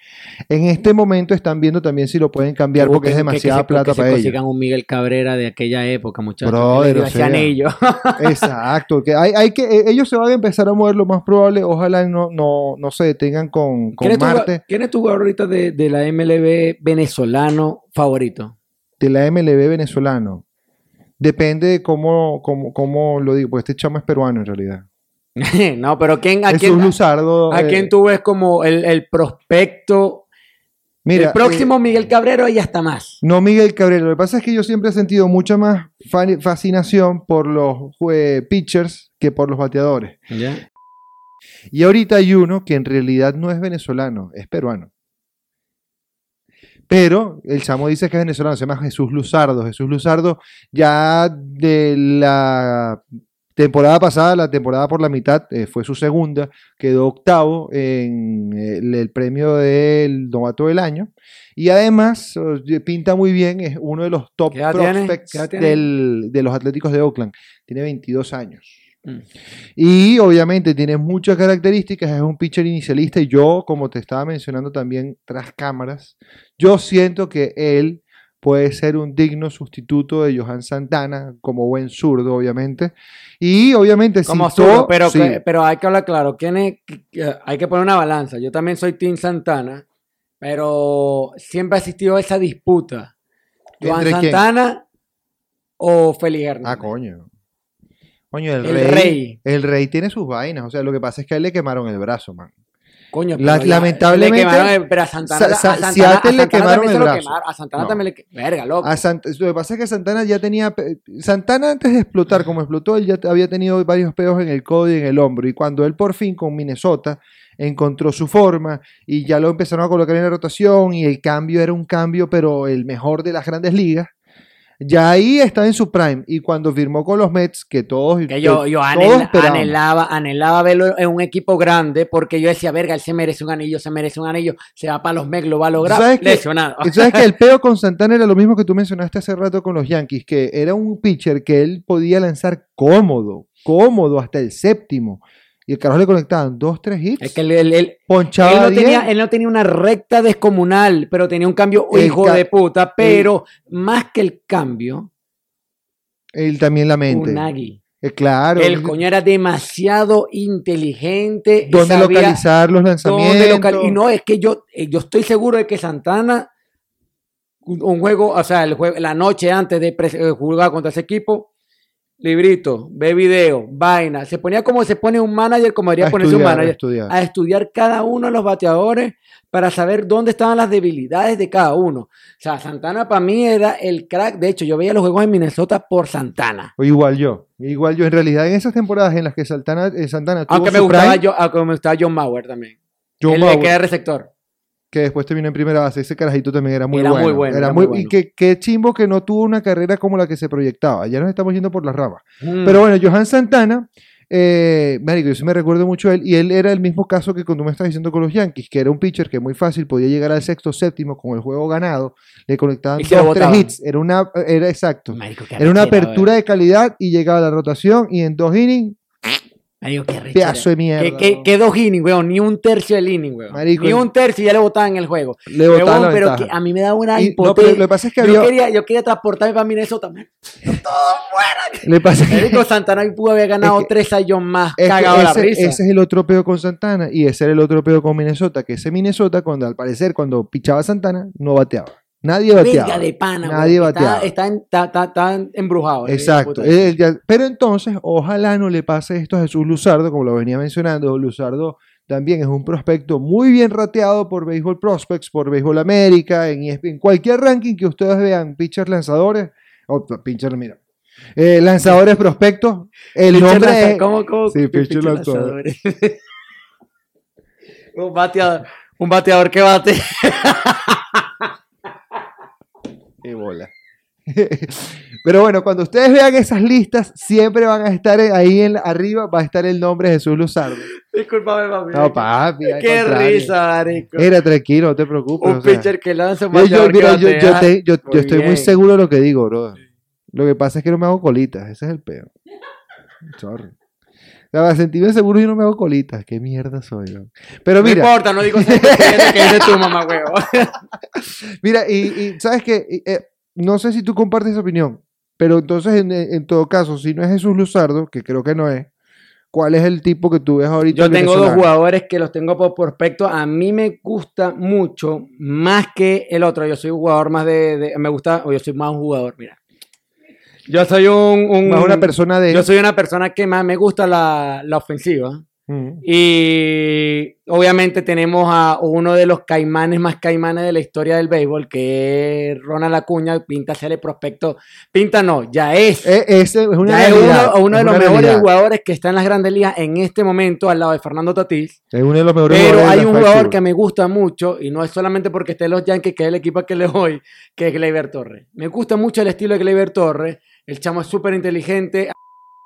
Speaker 1: en este momento están viendo también si lo pueden cambiar porque es
Speaker 2: Que-
Speaker 1: demasiada
Speaker 2: que se-
Speaker 1: plata
Speaker 2: que se
Speaker 1: para ellos.
Speaker 2: consigan un Miguel Cabrera de aquella época, muchachos.
Speaker 1: Brother, o sea,
Speaker 2: anillo.
Speaker 1: Exacto, que hay, hay que eh, ellos se van a empezar a mover lo más probable, ojalá no, no, no se detengan con, con
Speaker 2: ¿Quién es, tu,
Speaker 1: Marte
Speaker 2: ¿Quién es tu jugador ahorita de, de la MLB venezolano favorito?
Speaker 1: de la MLB venezolano. Depende de cómo, cómo, cómo lo digo, porque este chamo es peruano en realidad.
Speaker 2: no, pero ¿quién, a, quién,
Speaker 1: Luzardo.
Speaker 2: a
Speaker 1: eh,
Speaker 2: quién tú ves como el, el prospecto?
Speaker 1: mira,
Speaker 2: el próximo
Speaker 1: eh,
Speaker 2: Miguel Cabrero y hasta más.
Speaker 1: no Miguel Cabrera, lo que pasa es que yo siempre he sentido mucha más fa- fascinación por los eh, pitchers que por los bateadores.
Speaker 2: ¿Ya?
Speaker 1: Y ahorita hay uno que en realidad no es venezolano, es peruano. Pero el chamo dice que es venezolano, se llama Jesús Luzardo. Jesús Luzardo ya de la temporada pasada, la temporada por la mitad, eh, fue su segunda, quedó octavo en el, el premio del novato del año. Y además eh, pinta muy bien, es uno de los top prospects de los Atléticos de Oakland. Tiene 22 años.
Speaker 2: Mm.
Speaker 1: Y obviamente tiene muchas características, es un pitcher inicialista y yo, como te estaba mencionando también tras cámaras, yo siento que él puede ser un digno sustituto de Johan Santana, como buen zurdo, obviamente. Y obviamente
Speaker 2: Como
Speaker 1: citó-
Speaker 2: zurdo, pero,
Speaker 1: sí,
Speaker 2: que- pero hay que hablar claro. ¿quién es- que- hay que poner una balanza. Yo también soy Team Santana, pero siempre ha existido esa disputa. Joan. Santana o Félix Hernández.
Speaker 1: Ah, coño. Coño, el,
Speaker 2: El
Speaker 1: rey,
Speaker 2: rey.
Speaker 1: El rey tiene sus vainas. O sea, lo que pasa es que a él le quemaron el brazo, man.
Speaker 2: Coño,
Speaker 1: La- lamentablemente,
Speaker 2: le quemaron pero a Santana,
Speaker 1: Sa- Sa-
Speaker 2: a Santana, a
Speaker 1: le quemaron
Speaker 2: también
Speaker 1: el brazo.
Speaker 2: quemaron, A Santana
Speaker 1: No.
Speaker 2: también le que- Verga, loco.
Speaker 1: A Sant- lo que pasa es que Santana ya tenía. Santana antes de explotar, como explotó, él ya había tenido varios peos en el codo y en el hombro. Y cuando él por fin con Minnesota encontró su forma y ya lo empezaron a colocar en la rotación y el cambio era un cambio, pero el mejor de las grandes ligas. Ya ahí está en su prime. Y cuando firmó con los Mets, que todos.
Speaker 2: Que yo, yo
Speaker 1: todos
Speaker 2: anhelaba, anhelaba verlo en un equipo grande porque yo decía, verga, él se merece un anillo, se merece un anillo, se va para los Mex, lo va a lograr. Lesionado.
Speaker 1: Y sabes que el peo con Santana era lo mismo que tú mencionaste hace rato con los Yankees, que era un pitcher que él podía lanzar cómodo, cómodo hasta el séptimo. Y el carajo le conectaban dos, tres hits.
Speaker 2: Es que él, él- él-
Speaker 1: ponchaba
Speaker 2: él no
Speaker 1: 10.
Speaker 2: tenía, él no tenía una recta descomunal, pero tenía un cambio
Speaker 1: El
Speaker 2: hijo
Speaker 1: ca-
Speaker 2: de puta. Pero más que el cambio,
Speaker 1: Él también la mente.
Speaker 2: Unagi.
Speaker 1: Eh, claro.
Speaker 2: El coño era demasiado inteligente.
Speaker 1: ¿Dónde localizar los lanzamientos?
Speaker 2: local- Y no, es que yo, eh, yo estoy seguro de que Santana, un un juego, o sea, el juego, la noche antes de eh, jugar contra ese equipo, librito, ve video, vaina. Se ponía como se pone un manager, como debería
Speaker 1: a
Speaker 2: ponerse un
Speaker 1: estudiar, a
Speaker 2: manager,
Speaker 1: estudiar.
Speaker 2: a estudiar cada uno de los bateadores para saber dónde estaban las debilidades de cada uno. O sea, Santana para mí era el crack. De hecho, yo veía los juegos en Minnesota por Santana.
Speaker 1: O igual yo. Igual yo. En realidad, en esas temporadas en las que Santana, eh, Santana tuvo
Speaker 2: Aunque me
Speaker 1: su
Speaker 2: gustaba,
Speaker 1: prime,
Speaker 2: yo, aunque me gustaba John Mauer también.
Speaker 1: John
Speaker 2: Él
Speaker 1: Mauer,
Speaker 2: que era receptor.
Speaker 1: Que después terminó en primera base. Ese carajito también era muy
Speaker 2: Era muy
Speaker 1: bueno.
Speaker 2: bueno,
Speaker 1: Era
Speaker 2: era
Speaker 1: muy,
Speaker 2: muy
Speaker 1: Y
Speaker 2: bueno.
Speaker 1: que, qué chimbo que no tuvo una carrera como la que se proyectaba. Ya nos estamos yendo por las ramas.
Speaker 2: Mm.
Speaker 1: Pero bueno, Johan Santana, eh, marico, yo sí me recuerdo mucho a él, y él era el mismo caso que cuando me estás diciendo con los Yankees, que era un pitcher que muy fácil podía llegar al sexto, séptimo con el juego ganado, le conectaban dos, tres hits, era una, era exacto,
Speaker 2: Marico,
Speaker 1: era una apertura de calidad y llegaba a la rotación y en dos innings.
Speaker 2: Marico, qué arrechera.
Speaker 1: pedazo de mierda.
Speaker 2: ¿Qué, qué, qué dos innings, weón? Ni un tercio del inning, weón.
Speaker 1: Marico,
Speaker 2: Ni un tercio y ya le botaban en el juego.
Speaker 1: le botaban la
Speaker 2: pero
Speaker 1: ventaja.
Speaker 2: que a mí me da una
Speaker 1: Y- no,
Speaker 2: impotencia.
Speaker 1: lo que pasa es que
Speaker 2: yo,
Speaker 1: había,
Speaker 2: quería, yo quería transportarme para Minnesota, man.
Speaker 1: le pasa que-
Speaker 2: Marico, Santana pudo haber ganado
Speaker 1: Es que-
Speaker 2: tres años más
Speaker 1: Es que
Speaker 2: cagado la
Speaker 1: ese,
Speaker 2: risa.
Speaker 1: ese es el otro peo con Santana y ese era el otro peo con Minnesota, que ese Minnesota, cuando al parecer, cuando pichaba Santana, no bateaba. Nadie bateaba.
Speaker 2: Verga de pana,
Speaker 1: Nadie bateaba.
Speaker 2: Está, está, está, embrujado.
Speaker 1: Exacto. Eh, ya- pero entonces, ojalá no le pase esto a Jesús Luzardo, como lo venía mencionando. Luzardo también es un prospecto muy bien rateado por Baseball Prospects, por Baseball América, en, en cualquier ranking que ustedes vean, pitchers lanzadores, o pitcher, mira, Eh, lanzadores prospectos. El
Speaker 2: Pitcher
Speaker 1: nombre
Speaker 2: lanza-
Speaker 1: es...
Speaker 2: ¿Cómo, cómo?
Speaker 1: Sí, pitcher
Speaker 2: Pitcher
Speaker 1: lanzador.
Speaker 2: lanzadores. un bateador. Un bateador que bate.
Speaker 1: Qué bola. Pero bueno, cuando ustedes vean esas listas, siempre van a estar ahí en, arriba, va a estar el nombre de Jesús Luzardo.
Speaker 2: Disculpame, papi.
Speaker 1: No, papi.
Speaker 2: Qué
Speaker 1: contrario.
Speaker 2: risa, marico.
Speaker 1: Mira, tranquilo, no te preocupes.
Speaker 2: un
Speaker 1: o sea.
Speaker 2: pitcher que lanza un
Speaker 1: Yo, mira, yo, yo
Speaker 2: batea.
Speaker 1: te- yo- yo
Speaker 2: Muy
Speaker 1: estoy muy seguro de lo que digo, bro. Lo que pasa es que no me hago colitas, ese es el peor. Sorry. Para sentirme seguro yo no me hago colitas. Qué mierda soy, bro. Pero
Speaker 2: No
Speaker 1: mira,
Speaker 2: importa, no digo que es de tu mamá, huevo.
Speaker 1: mira, y, y sabes que no sé si tú compartes esa opinión, pero entonces en, en todo caso, si no es Jesús Luzardo, que creo que no es, ¿cuál es el tipo que tú ves ahorita?
Speaker 2: Yo tengo dos jugadores que los tengo por prospecto. A mí me gusta mucho más que el otro. Yo soy un jugador más de. de- me gusta. O yo soy más un jugador, mira. Yo soy un. un-
Speaker 1: Más una persona de.
Speaker 2: Yo soy una persona que más me gusta la, la ofensiva.
Speaker 1: Mm.
Speaker 2: Y obviamente tenemos a uno de los caimanes más caimanes de la historia del béisbol, que es Ronald Acuña. Pinta ser el prospecto. Pinta no, ya es.
Speaker 1: Eh, es una
Speaker 2: ya es
Speaker 1: realidad,
Speaker 2: uno, de los mejores
Speaker 1: realidad.
Speaker 2: jugadores que está en las grandes ligas en este momento al lado de Fernando Tatís.
Speaker 1: Es uno de los mejores
Speaker 2: Pero hay un jugador que me gusta mucho, y no es solamente porque esté en los Yankees, que es el equipo que le voy, que es Gleyber Torres. Me gusta mucho el estilo de Gleyber Torres. El chamo es súper inteligente,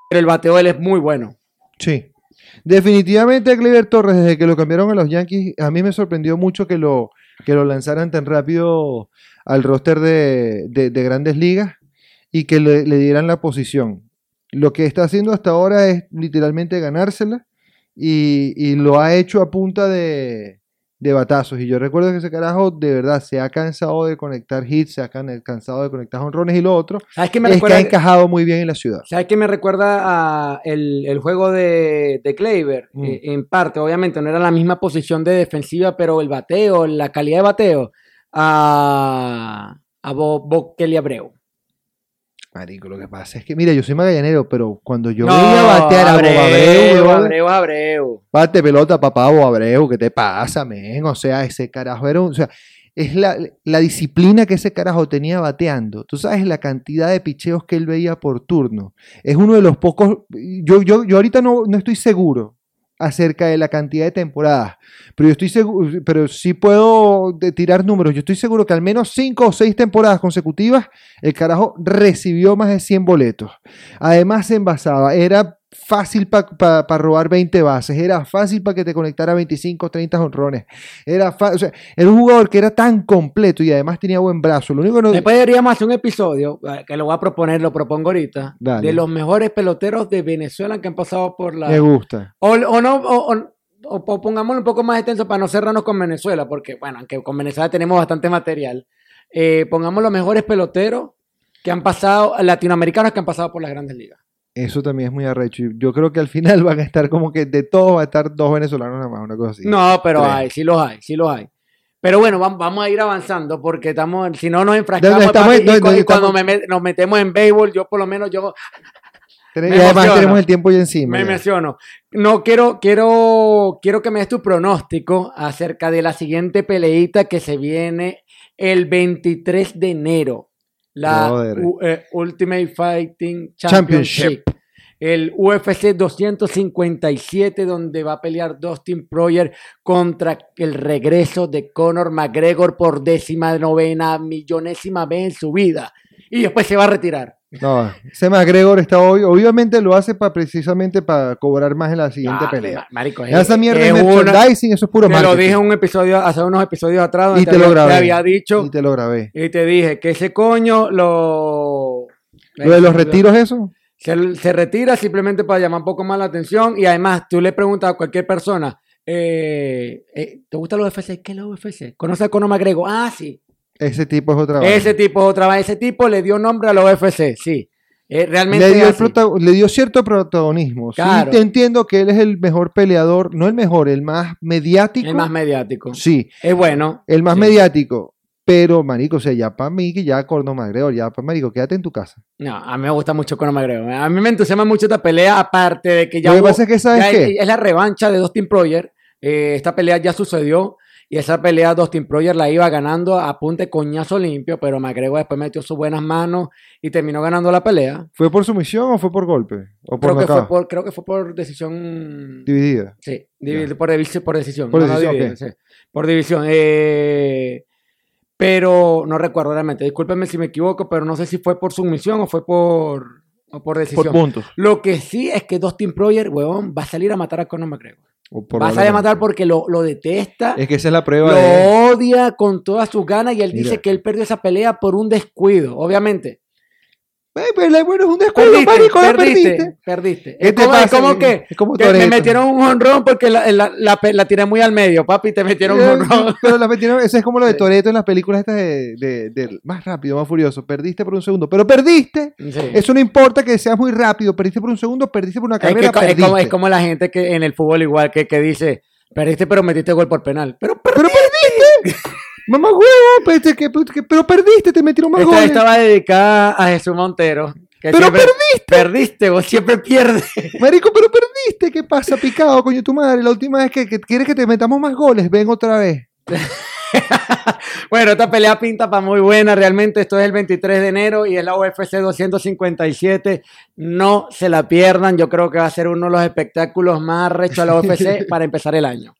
Speaker 2: pero el bateo él es muy bueno.
Speaker 1: Sí. Definitivamente Gleyber Torres, desde que lo cambiaron a los Yankees, a mí me sorprendió mucho que lo, que lo lanzaran tan rápido al roster de, de- de grandes ligas y que le, dieran la posición. Lo que está haciendo hasta ahora es literalmente ganársela y lo ha hecho a punta de, de batazos. Y yo recuerdo que ese carajo de verdad se ha cansado de conectar hits, se ha can- cansado de conectar honrones y lo otro.
Speaker 2: ¿Sabes qué me
Speaker 1: es que
Speaker 2: recuerda?
Speaker 1: ha encajado muy bien en la ciudad.
Speaker 2: ¿Sabes qué me recuerda a el, el juego de, de Gleyber?
Speaker 1: Mm.
Speaker 2: Eh, en parte, obviamente, no era la misma posición de defensiva, pero el bateo, la calidad de bateo, a, a Bo, Bo Kelly Abreu.
Speaker 1: Marico, lo que pasa es que, mira, yo soy magallanero, pero cuando yo
Speaker 2: No,
Speaker 1: veía batear a Bob Abreu, brother,
Speaker 2: Abreu, Abreu.
Speaker 1: bate pelota, papá, Bob Abreu, ¿qué te pasa, men? O sea, ese carajo era un, o sea, es la, la disciplina que ese carajo tenía bateando. Tú sabes la cantidad de picheos que él veía por turno. Es uno de los pocos, yo, yo, yo ahorita no, no estoy seguro acerca de la cantidad de temporadas, pero yo estoy seguro, pero sí puedo tirar números. Yo estoy seguro que al menos cinco o seis temporadas consecutivas el carajo recibió más de 100 boletos. Además se envasaba, era fácil para robar 20 bases, era fácil para que te conectara 25, 30 honrones. Era, o sea, era un jugador que era tan completo y además tenía buen brazo. Lo único que no,
Speaker 2: Después deberíamos hacer un episodio, eh, que lo voy a proponer, lo propongo ahorita,
Speaker 1: Dale.
Speaker 2: de los mejores peloteros de Venezuela que han pasado por la...
Speaker 1: me gusta.
Speaker 2: O, o no, o, o- o po- pongámoslo un poco más extenso para no cerrarnos con Venezuela, porque, bueno, aunque con Venezuela tenemos bastante material, eh, pongamos los mejores peloteros que han pasado, latinoamericanos que han pasado por las grandes ligas.
Speaker 1: Eso también es muy arrecho. y Yo creo que al final van a estar como que de todos va a estar dos venezolanos nada más, una cosa así.
Speaker 2: No, pero
Speaker 1: Tres.
Speaker 2: hay, sí los hay, sí los hay. Pero bueno, vam- vamos a ir avanzando porque estamos, si no nos enfrascamos
Speaker 1: estamos-
Speaker 2: papi, y
Speaker 1: no, no,
Speaker 2: cuando
Speaker 1: estamos-
Speaker 2: me met- nos metemos en béisbol, yo por lo menos yo
Speaker 1: Ten-
Speaker 2: me
Speaker 1: y además tenemos el tiempo ya encima.
Speaker 2: me
Speaker 1: ya.
Speaker 2: menciono. No quiero, quiero, quiero que me des tu pronóstico acerca de la siguiente peleita que se viene el 23 de enero. La. U- eh, Ultimate Fighting
Speaker 1: Championship.
Speaker 2: Championship. El UFC 257, donde va a pelear Dustin Poirier contra el regreso de Conor McGregor por décima novena, millonésima vez en su vida. Y después se va a retirar.
Speaker 1: No, ese McGregor está hoy, obviamente lo hace para precisamente para cobrar más en la siguiente
Speaker 2: Ah,
Speaker 1: pelea.
Speaker 2: ma- Marico, es-
Speaker 1: Esa mierda
Speaker 2: es una-
Speaker 1: merchandising, eso es puro
Speaker 2: Te lo dije en un episodio, hace unos episodios atrás, donde
Speaker 1: Y
Speaker 2: te,
Speaker 1: te lo
Speaker 2: había, te
Speaker 1: grabé.
Speaker 2: había dicho
Speaker 1: Y te lo grabé.
Speaker 2: y te dije que ese coño lo...
Speaker 1: Lo de los retiros, eso.
Speaker 2: Se, se retira simplemente para llamar un poco más la atención y además tú le preguntas a cualquier persona, eh, eh, ¿te gusta los UFC? ¿Qué es los UFC? ¿Conoces a Conor McGregor? Ah, sí.
Speaker 1: Ese tipo es otra vaina.
Speaker 2: Ese tipo, otra vez, ese tipo le dio nombre a los UFC, sí. Eh, realmente
Speaker 1: le dio,
Speaker 2: es
Speaker 1: el
Speaker 2: así.
Speaker 1: prota- le dio cierto protagonismo. Sí,
Speaker 2: Claro.
Speaker 1: te entiendo que él es el mejor peleador, no el mejor, el más mediático.
Speaker 2: el más mediático.
Speaker 1: Sí,
Speaker 2: Es bueno.
Speaker 1: el más
Speaker 2: Sí.
Speaker 1: mediático. Pero, marico, o sea, ya para mí, que ya Corno McGregor, ya para marico, quédate en tu casa.
Speaker 2: No, a mí me gusta mucho Conor McGregor. A mí me entusiasma mucho esta pelea, aparte de que ya
Speaker 1: Lo que pasa es que, ¿sabes qué?
Speaker 2: es, es la revancha de Dustin Poirier. Eh, esta pelea ya sucedió Y esa pelea Dustin Poirier la iba ganando a punte coñazo limpio, pero McGregor después metió sus buenas manos y terminó ganando la pelea.
Speaker 1: ¿Fue por sumisión o fue por golpe? ¿O por
Speaker 2: Creo que, fue por, creo que fue por decisión.
Speaker 1: Dividida.
Speaker 2: Sí, por, por decisión.
Speaker 1: Por
Speaker 2: no,
Speaker 1: decisión,
Speaker 2: dividida,
Speaker 1: ok.
Speaker 2: sí. Por división. Eh, pero no recuerdo realmente. Discúlpenme si me equivoco, pero no sé si fue por sumisión o fue por, o por decisión.
Speaker 3: Por puntos.
Speaker 2: Lo que sí es que Dustin Poirier, huevón, va a salir a matar a Conor McGregor.
Speaker 1: O
Speaker 2: Va a matar porque lo, lo detesta,
Speaker 3: Es que esa es la prueba
Speaker 2: lo
Speaker 3: de.
Speaker 2: odia con todas sus ganas y él
Speaker 1: Mira.
Speaker 2: dice que él perdió esa pelea por un descuido. Obviamente.
Speaker 1: Eh, pero bueno, es un descuido,
Speaker 2: Perdiste,
Speaker 1: marico,
Speaker 2: perdiste,
Speaker 1: perdiste.
Speaker 2: perdiste.
Speaker 1: ¿Qué
Speaker 2: Es
Speaker 1: te
Speaker 2: como, es
Speaker 1: pasa?
Speaker 2: como que,
Speaker 1: Es como
Speaker 2: que me metieron un honrón porque la, la, la, la tiré muy al medio, papi, te metieron un
Speaker 1: Eh,
Speaker 2: honrón.
Speaker 1: Pero la metieron, eso es como lo de. Toreto en las películas estas de, de- de- más rápido, más furioso. Perdiste por un segundo, pero perdiste.
Speaker 2: Sí.
Speaker 1: Eso no importa que seas muy rápido. Perdiste por un segundo, perdiste por una
Speaker 2: Es, que
Speaker 1: carrera,
Speaker 2: co- es
Speaker 1: perdiste.
Speaker 2: como, es como la gente que en el fútbol igual que, que dice, perdiste pero metiste gol por penal. Pero
Speaker 1: Pero perdiste. Mamá huevo, perdiste, que- que- pero perdiste, te metieron más
Speaker 2: esta
Speaker 1: goles.
Speaker 2: estaba dedicada a Jesús Montero. Que
Speaker 1: Pero
Speaker 2: siempre, perdiste, vos siempre pierdes.
Speaker 1: Marico, pero perdiste. ¿Qué pasa, picado, coño, tu madre? La última vez que, que quieres que te metamos más goles, ven otra vez.
Speaker 2: Bueno, esta pelea pinta para muy buena. Realmente esto es el 23 de enero y es la UFC 257. No se la pierdan. Yo creo que va a ser uno de los espectáculos más rechos de la UFC para empezar el año.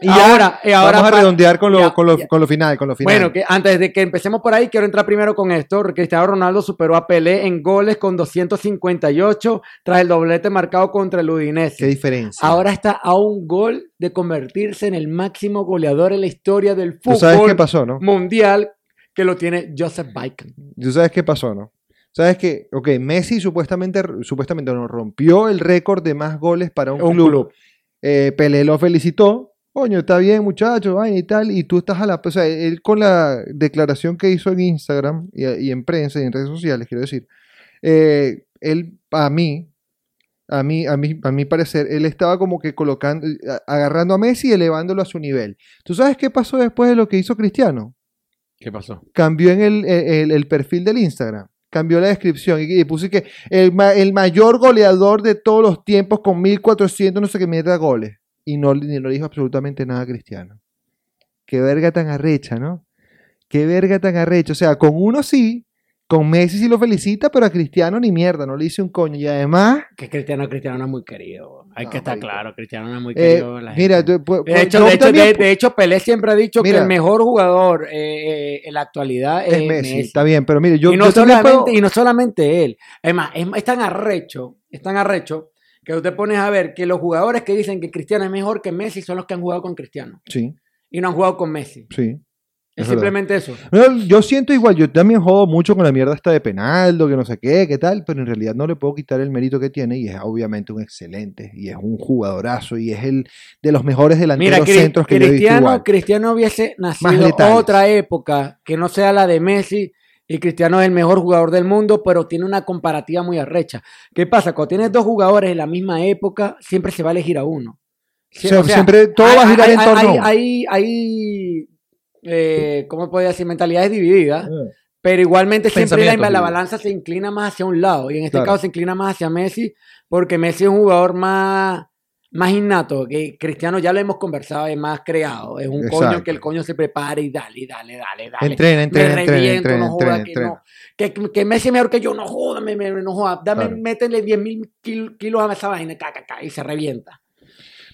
Speaker 2: Y ahora, y ahora
Speaker 1: Vamos a redondear con lo,
Speaker 2: ya,
Speaker 1: con, lo, con lo final, con lo final.
Speaker 2: Bueno, que antes de que empecemos por ahí, quiero entrar primero con esto. Cristiano Ronaldo superó a Pelé en goles con 258 tras el doblete marcado contra el Udinese.
Speaker 1: Qué diferencia.
Speaker 2: Ahora está a un gol de convertirse en el máximo goleador en la historia del
Speaker 1: ¿Tú
Speaker 2: fútbol
Speaker 1: sabes qué pasó, no?
Speaker 2: mundial que lo tiene Joseph Baiken.
Speaker 1: ¿Tú sabes qué pasó, no? Sabes que, ok, Messi supuestamente, supuestamente no, rompió el récord de más goles para un,
Speaker 2: Un
Speaker 1: club.
Speaker 2: club.
Speaker 1: Eh, Pelé lo felicitó. Coño, está bien, muchacho, vaina y tal. Y tú estás a la. O sea, él con la declaración que hizo en Instagram y, y en prensa y en redes sociales, quiero decir, eh, él, a mí, a mí, a mí, a mi parecer, él estaba como que colocando, agarrando a Messi y elevándolo a su nivel. ¿Tú sabes qué pasó después de lo que hizo Cristiano?
Speaker 2: ¿Qué pasó?
Speaker 1: cambió en el, el- el perfil del Instagram. Cambió la descripción y, y puse que el mayor goleador de todos los tiempos con 1400 no sé qué mierda goles. Y no, ni no dijo absolutamente nada Cristiano. Qué verga tan arrecha, ¿no? Qué verga tan arrecha. O sea, con uno sí, con Messi sí lo felicita, pero a Cristiano ni mierda, no le dice un coño. Y además,
Speaker 2: Que Cristiano, Cristiano no es muy querido. Hay
Speaker 1: No,
Speaker 2: que estar claro, Cristiano no es muy
Speaker 1: eh,
Speaker 2: querido. la
Speaker 1: mira,
Speaker 2: gente.
Speaker 1: tú- pu-
Speaker 2: de hecho,
Speaker 1: yo
Speaker 2: de, hecho,
Speaker 1: también-
Speaker 2: de- de hecho, Pelé siempre ha dicho
Speaker 1: Mira.
Speaker 2: que el mejor jugador eh, eh, en la actualidad es,
Speaker 1: es Messi,
Speaker 2: Messi.
Speaker 1: está bien, pero mire, yo,
Speaker 2: y, no
Speaker 1: yo
Speaker 2: solamente,
Speaker 1: puedo-
Speaker 2: y no solamente él. Es más, es, es tan arrecho, es tan arrecho, que usted pones a ver que los jugadores que dicen que Cristiano es mejor que Messi son los que han jugado con Cristiano.
Speaker 1: Sí,
Speaker 2: Y no han jugado con Messi.
Speaker 1: sí.
Speaker 2: Es, simplemente eso.
Speaker 1: No, yo siento igual, yo también jodo mucho con la mierda esta de Penaldo, que no sé qué, qué tal, pero en realidad no le puedo quitar el mérito que tiene y es obviamente un excelente y es un jugadorazo y es el de los mejores delanteros centros que yo he visto
Speaker 2: Cristiano,
Speaker 1: igual.
Speaker 2: Cristiano hubiese nacido otra época que no sea la de Messi y Cristiano es el mejor jugador del mundo, pero tiene una comparativa muy arrecha. ¿Qué pasa? Cuando tienes dos jugadores en la misma época, siempre se va a elegir a uno.
Speaker 1: O sea, siempre todo va a girar en torno a uno.
Speaker 2: Hay, hay, eh, ¿cómo podría decir? Mentalidades divididas.
Speaker 1: Ah.
Speaker 2: Pero igualmente siempre la, balanza se inclina más hacia un lado. Y en este
Speaker 1: Claro.
Speaker 2: caso se inclina más hacia Messi, porque Messi es un jugador más, más innato, que Cristiano ya lo hemos conversado, es más creado. Es un coño que el coño se prepara y dale, dale, dale, dale.
Speaker 1: Entrena,
Speaker 2: me
Speaker 1: entrena, entrena,
Speaker 2: reviento,
Speaker 1: entrena,
Speaker 2: no joda,
Speaker 1: entrena,
Speaker 2: que,
Speaker 1: entrena.
Speaker 2: no, que, que Messi es mejor que yo, no joda, me, me- no joda. Dame,
Speaker 1: Claro.
Speaker 2: métele 10 mil kilos a esa vaina, ca, ca, ca, y se revienta.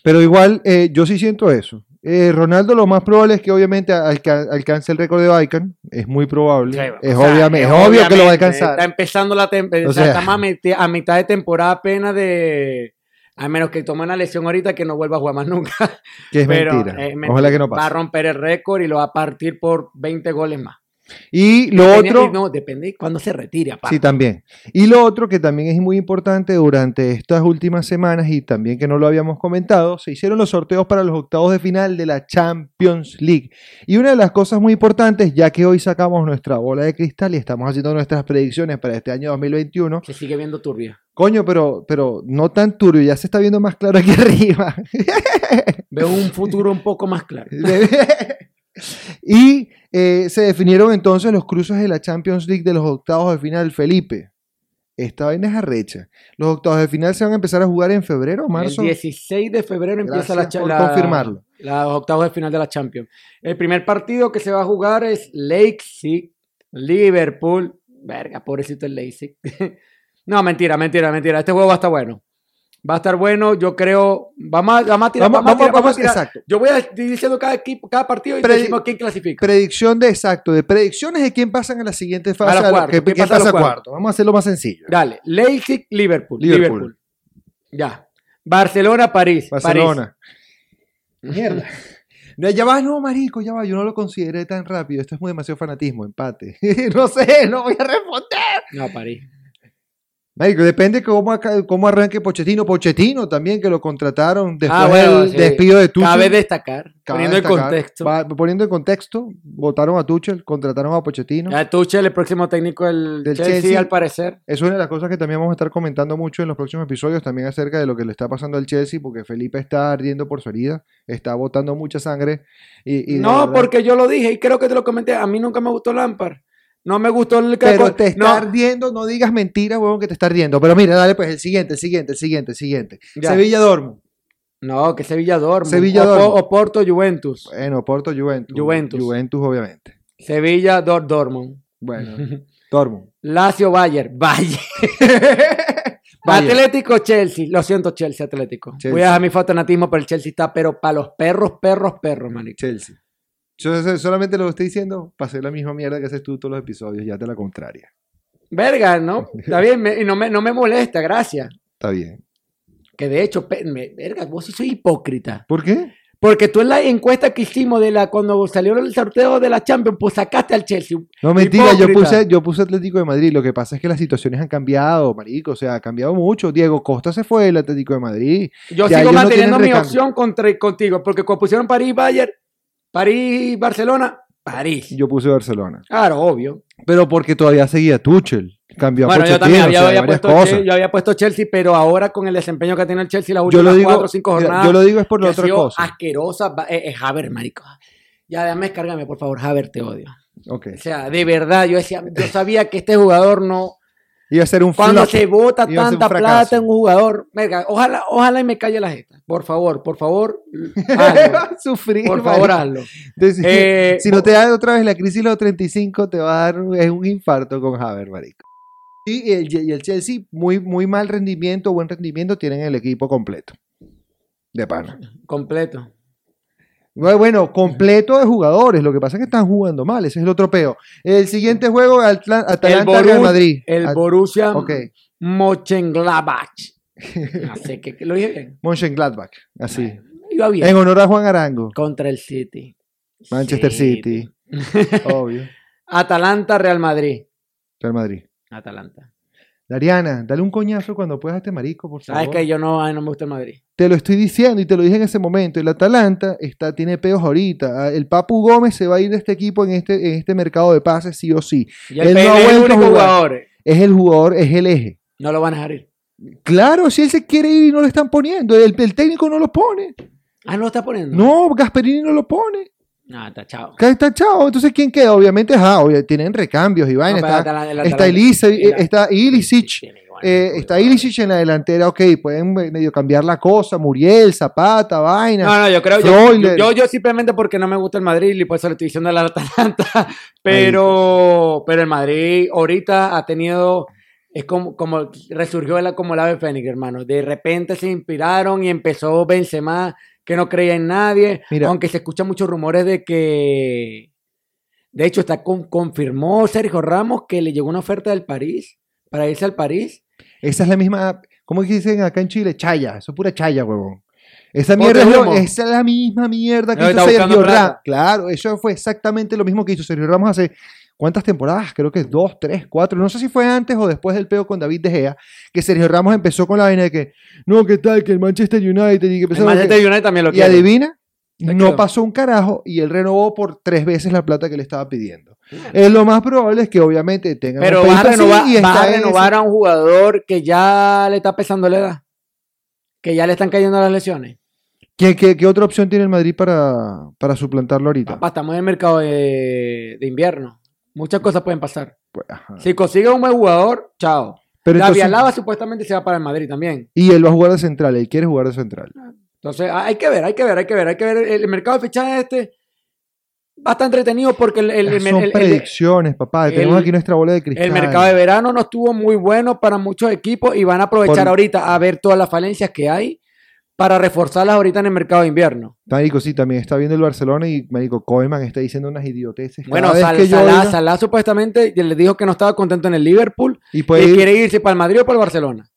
Speaker 1: Pero igual, eh, yo sí siento eso. Eh, Ronaldo lo más probable es que obviamente alca- alcance el récord de Baikan, es muy probable, es,
Speaker 2: sea,
Speaker 1: obviamente, es obvio que lo va a alcanzar.
Speaker 2: Está empezando la temporada,
Speaker 1: O
Speaker 2: sea, a mitad de temporada apenas de... A menos que tome una lesión ahorita que no vuelva a jugar más nunca.
Speaker 1: que es
Speaker 2: Pero,
Speaker 1: mentira.
Speaker 2: eh, mentira.
Speaker 1: Ojalá que no
Speaker 2: Va a
Speaker 1: pase.
Speaker 2: romper el récord y lo va a partir por 20 goles más.
Speaker 1: Y lo
Speaker 2: Depende-
Speaker 1: otro...
Speaker 2: No, depende de cuándo se retire. aparte.
Speaker 1: Sí, también. Y lo otro que también es muy importante durante estas últimas semanas y también que no lo habíamos comentado, se hicieron los sorteos para los octavos de final de la Champions League. Y una de las cosas muy importantes, ya que hoy sacamos nuestra bola de cristal y estamos haciendo nuestras predicciones para este año 2021,
Speaker 2: Se sigue viendo turbia.
Speaker 1: Coño, pero, pero no tan turbio, ya se está viendo más claro aquí arriba.
Speaker 2: Veo un futuro un poco más claro.
Speaker 1: y eh, se definieron entonces los cruces de la Champions League de los octavos de final, Felipe. esta vaina es arrecha. Los octavos de final se van a empezar a jugar en febrero o marzo.
Speaker 2: El 16 de febrero empieza la, la-
Speaker 1: confirmarlo.
Speaker 2: la- los octavos de final de la Champions. El primer partido que se va a jugar es Leipzig, Liverpool. Verga, pobrecito el Leipzig. no, mentira, mentira, mentira. Este juego va a estar bueno. Va a estar bueno, yo creo. Vamos a, vamos a tirar.
Speaker 1: Vamos,
Speaker 2: vamos a tirar, vamos a
Speaker 1: vamos,
Speaker 2: tirar.
Speaker 1: exacto.
Speaker 2: Yo voy a ir diciendo cada equipo, cada partido y
Speaker 1: Predi-
Speaker 2: decimos quién clasifica.
Speaker 1: Predicción de exacto, de predicciones de quién pasan a la siguiente fase.
Speaker 2: A
Speaker 1: a la-
Speaker 2: cuartos,
Speaker 1: que-
Speaker 2: ¿quién
Speaker 1: quién
Speaker 2: pasa a
Speaker 1: pasa a
Speaker 2: cuartos?
Speaker 1: cuarto. Vamos a hacerlo más sencillo.
Speaker 2: Dale, Leipzig, Liverpool.
Speaker 1: Liverpool.
Speaker 2: Liverpool. Ya. Barcelona, París.
Speaker 1: Barcelona.
Speaker 2: París.
Speaker 1: Mierda. No, ya va, no, marico, ya va. Yo no lo consideré tan rápido. Esto es muy demasiado fanatismo, empate. no sé, no voy a responder.
Speaker 2: No, París.
Speaker 1: Depende cómo, cómo arranque Pochettino. Pochettino también, que lo contrataron después
Speaker 2: Ah, bueno,
Speaker 1: del
Speaker 2: sí.
Speaker 1: despido de Tuchel.
Speaker 2: Cabe destacar,
Speaker 1: Cabe
Speaker 2: poniendo en
Speaker 1: destacar.
Speaker 2: contexto.
Speaker 1: Va- poniendo en contexto, votaron a Tuchel, contrataron a Pochettino.
Speaker 2: Ya Tuchel, el próximo técnico del,
Speaker 1: Del
Speaker 2: Chelsea,
Speaker 1: Chelsea.
Speaker 2: al parecer.
Speaker 1: Es una de las cosas que también vamos a estar comentando mucho en los próximos episodios, también acerca de lo que le está pasando al Chelsea, porque Felipe está ardiendo por su herida, está botando mucha sangre. Y,
Speaker 2: No,
Speaker 1: verdad-
Speaker 2: porque yo lo dije y creo que te lo comenté. A mí nunca me gustó Lampard. No me gustó el
Speaker 1: Pero te está
Speaker 2: no,
Speaker 1: ardiendo, no digas mentiras, huevón, que te está ardiendo. Pero mira, dale pues el siguiente, el siguiente, el siguiente, el siguiente.
Speaker 2: Ya.
Speaker 1: Sevilla Dortmund.
Speaker 2: no, que Sevilla Dortmund.
Speaker 1: Sevilla
Speaker 2: O-
Speaker 1: Dortmund.
Speaker 2: O, Porto Juventus.
Speaker 1: Bueno, Porto, Juventus.
Speaker 2: Juventus.
Speaker 1: Juventus, obviamente.
Speaker 2: Sevilla Dor Dortmund.
Speaker 1: Bueno, Dortmund.
Speaker 2: Lazio Bayern. Bayern.
Speaker 1: Bayern.
Speaker 2: Atlético Chelsea. Lo siento, Chelsea Atlético.
Speaker 1: Chelsea.
Speaker 2: Voy a dejar mi fanatismo, pero el Chelsea está, pero para los perros, perros, perros, manito.
Speaker 1: Chelsea. Yo so- solamente lo estoy diciendo hacer la misma mierda que haces tú todos los episodios, ya te la contraria.
Speaker 2: Verga, ¿no? Está bien, me- y no me, no me molesta, gracias.
Speaker 1: Está bien.
Speaker 2: Que de hecho, me- verga, vos sí soy hipócrita.
Speaker 1: ¿Por qué?
Speaker 2: Porque tú en la encuesta que hicimos de la cuando salió el sorteo de la Champions, pues sacaste al Chelsea.
Speaker 1: No, mentira, yo puse, yo puse Atlético de Madrid. Lo que pasa es que las situaciones han cambiado, marico. O sea, ha cambiado mucho. Diego Costa se fue del Atlético de Madrid.
Speaker 2: Yo
Speaker 1: Ya,
Speaker 2: sigo
Speaker 1: no
Speaker 2: manteniendo mi
Speaker 1: recambio.
Speaker 2: opción contra, contigo, porque cuando pusieron París, Bayern, París, Barcelona, París.
Speaker 1: Yo puse Barcelona.
Speaker 2: Claro, obvio.
Speaker 1: Pero porque todavía seguía Tuchel. Cambió a
Speaker 2: Bueno, yo
Speaker 1: Pochettino,
Speaker 2: también
Speaker 1: o
Speaker 2: había,
Speaker 1: sea,
Speaker 2: había
Speaker 1: varias
Speaker 2: puesto,
Speaker 1: cosas.
Speaker 2: Che- yo había puesto Chelsea, pero ahora con el desempeño que tiene el Chelsea las
Speaker 1: Yo
Speaker 2: últimas cuatro o cinco jornadas,
Speaker 1: yo lo digo es por la otra cosa.
Speaker 2: asquerosa, va- eh, eh, Haber, marico. Ya, déjame descargarme, por favor, Haber, te odio. O sea, de verdad, yo decía, yo sabía que este jugador no,
Speaker 1: Iba a ser un
Speaker 2: Cuando
Speaker 1: flop.
Speaker 2: se bota tanta plata en un jugador, verga, ojalá, ojalá y me calle la jeta. Por favor, por favor, hazlo.
Speaker 1: Sufrir,
Speaker 2: por favor, hazlo.
Speaker 1: Entonces,
Speaker 2: Eh,
Speaker 1: si no te da otra vez la crisis los 35, te va a dar es un infarto con Haver, marico. Y el, y el Chelsea, muy, muy mal rendimiento, buen rendimiento, tienen el equipo completo. De pana.
Speaker 2: Completo.
Speaker 1: Bueno, completo de jugadores. Lo que pasa es que están jugando mal. Ese es el otro peo. El siguiente juego, Atla- Atalanta Real Madrid.
Speaker 2: El
Speaker 1: At-
Speaker 2: Borussia
Speaker 1: Ok.
Speaker 2: Mönchengladbach. Sé qué, ¿lo dije bien?
Speaker 1: Mönchengladbach. Así.
Speaker 2: Iba bien.
Speaker 1: En honor a Juan Arango.
Speaker 2: Contra el City.
Speaker 1: Manchester City. Obvio.
Speaker 2: Atalanta, Real Madrid.
Speaker 1: Real Madrid.
Speaker 2: Atalanta.
Speaker 1: Dariana, dale un coñazo cuando puedas a este marico, por favor.
Speaker 2: Sabes que yo no, ay, no me gusta el Madrid.
Speaker 1: Te lo estoy diciendo y te lo dije en ese momento. El Atalanta está, tiene peos ahorita. Ah, El Papu Gómez se va a ir de este equipo en este, en este mercado de pases, sí o sí.
Speaker 2: Y el
Speaker 1: Él
Speaker 2: PL es el único jugador.
Speaker 1: Es el jugador, es el eje.
Speaker 2: No lo van a dejar ir.
Speaker 1: Claro, si él se quiere ir y no lo están poniendo. El, el técnico no lo pone.
Speaker 2: Ah, no lo está poniendo.
Speaker 1: No, Gasperini no lo pone.
Speaker 2: No.
Speaker 1: Acá está chao. Entonces, ¿quién queda? Obviamente, ajá, obvia- tienen recambios y vaina.
Speaker 2: No,
Speaker 1: está,
Speaker 2: el
Speaker 1: está,
Speaker 2: el-
Speaker 1: está
Speaker 2: igual.
Speaker 1: eh, está Ilicic en la delantera, ok, pueden medio cambiar la cosa, Muriel, Zapata, vaina.
Speaker 2: No, no, yo creo. Yo, yo, yo simplemente porque no me gusta el Madrid y por eso le estoy diciendo al Atalanta. Pero, pero el Madrid ahorita ha tenido. Es como, como resurgió la, como el ave fénix, hermano. De repente se inspiraron y empezó Benzema, que no creía en nadie.
Speaker 1: Mira.
Speaker 2: Aunque se escuchan muchos rumores de que. De hecho, está con- confirmó Sergio Ramos que le llegó una oferta del París para irse al París.
Speaker 1: Esa es la misma, ¿cómo dicen acá en Chile? Chaya, eso es pura chaya, huevón. Esa mierda es, lo-
Speaker 2: humo.
Speaker 1: esa es la misma mierda que
Speaker 2: No,
Speaker 1: hizo Sergio. Ramos. Claro, eso fue exactamente lo mismo que hizo Sergio Ramos hace cuántas temporadas, creo que dos, tres, cuatro, no sé si fue antes o después del peo con David De Gea, que Sergio Ramos empezó con la vaina de que, no, ¿qué tal? Que el Manchester United y que
Speaker 2: El
Speaker 1: empezó
Speaker 2: Manchester United también lo
Speaker 1: y
Speaker 2: quiere.
Speaker 1: adivina,
Speaker 2: Se
Speaker 1: no pasó un carajo y él renovó por tres veces la plata que le estaba pidiendo. Es lo más probable es que obviamente tengan
Speaker 2: Pero
Speaker 1: un
Speaker 2: vas a renovar,
Speaker 1: y
Speaker 2: a,
Speaker 1: ese-
Speaker 2: un jugador que ya le está pesando la edad. Que ya le están cayendo las lesiones.
Speaker 1: ¿Qué, qué, qué otra opción tiene el Madrid para, para suplantarlo ahorita?
Speaker 2: Papá, estamos en el mercado de, de invierno. Muchas cosas pueden pasar.
Speaker 1: Pues, ajá.
Speaker 2: Si consigue un buen jugador, chao.
Speaker 1: Pero
Speaker 2: David
Speaker 1: entonces-
Speaker 2: Alaba supuestamente se va para el Madrid también.
Speaker 1: Y él va a jugar de central, él quiere jugar de central.
Speaker 2: Entonces, ah, hay que ver, hay que ver, hay que ver, hay que ver. El, mercado de fichajes este va a estar entretenido porque el, el- el-
Speaker 1: Son
Speaker 2: el-
Speaker 1: predicciones, papá. Tenemos aquí nuestra bola de cristal.
Speaker 2: el mercado de verano no estuvo muy bueno para muchos equipos y van a aprovechar
Speaker 1: Por-
Speaker 2: ahorita a ver todas las falencias que hay para reforzarlas ahorita en el mercado de invierno.
Speaker 1: Marico, sí, también está viendo el Barcelona y Marico Koeman está diciendo unas idioteces.
Speaker 2: Bueno, Sal-
Speaker 1: que
Speaker 2: Salah,
Speaker 1: oiga-
Speaker 2: Salah supuestamente le dijo que no estaba contento en el Liverpool
Speaker 1: y
Speaker 2: y
Speaker 1: puede ir-
Speaker 2: quiere irse para el Madrid o para el Barcelona.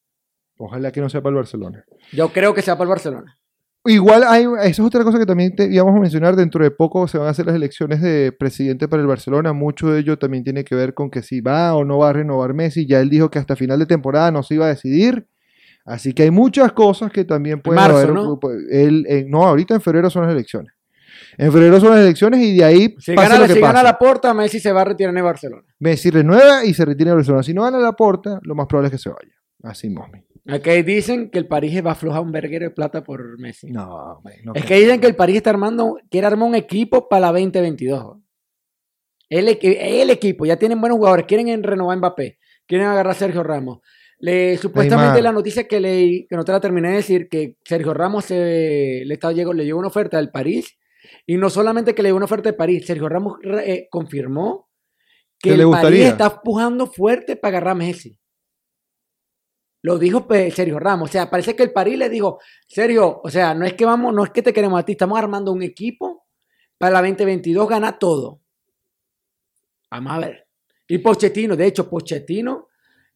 Speaker 1: Ojalá que no sea para el Barcelona.
Speaker 2: Yo creo que sea para el Barcelona.
Speaker 1: Igual hay, eso es otra cosa que también te íbamos a mencionar. Dentro de poco se van a hacer las elecciones de presidente para el Barcelona. Mucho de ello también tiene que ver con que si va o no va a renovar Messi. Ya él dijo que hasta final de temporada no se iba a decidir. Así que hay muchas cosas que también pueden
Speaker 2: marzo,
Speaker 1: haber.
Speaker 2: ¿no?
Speaker 1: en- no, ahorita en febrero son las elecciones. En febrero son las elecciones y de ahí
Speaker 2: Si
Speaker 1: pasa
Speaker 2: gana,
Speaker 1: lo que
Speaker 2: si gana la porta, Messi se va a retirar en el Barcelona.
Speaker 1: Messi renueva y se retira de Barcelona. Si no gana la porta, lo más probable es que se vaya. Así, Mosmi.
Speaker 2: Aquí dicen que el París va a aflojar un verguero de plata por Messi.
Speaker 1: No, hombre, no
Speaker 2: es que dicen que el París está armando, quiere armar un equipo para la 2022. El, el equipo, ya tienen buenos jugadores, quieren en- renovar Mbappé, quieren agarrar a Sergio Ramos. Le, supuestamente la noticia que leí, que no te la terminé de decir, que Sergio Ramos se- le, estaba, le llegó una oferta del París, y no solamente que le llegó una oferta de París, Sergio Ramos eh, confirmó que el
Speaker 1: le
Speaker 2: París está empujando fuerte para agarrar a Messi. Lo dijo pues, Sergio Ramos. O sea, parece que el París le dijo, Sergio, o sea, no es que vamos, no es que te queremos a ti, estamos armando un equipo para la 2022 gana todo. Vamos a ver. Y Pochettino, de hecho, Pochettino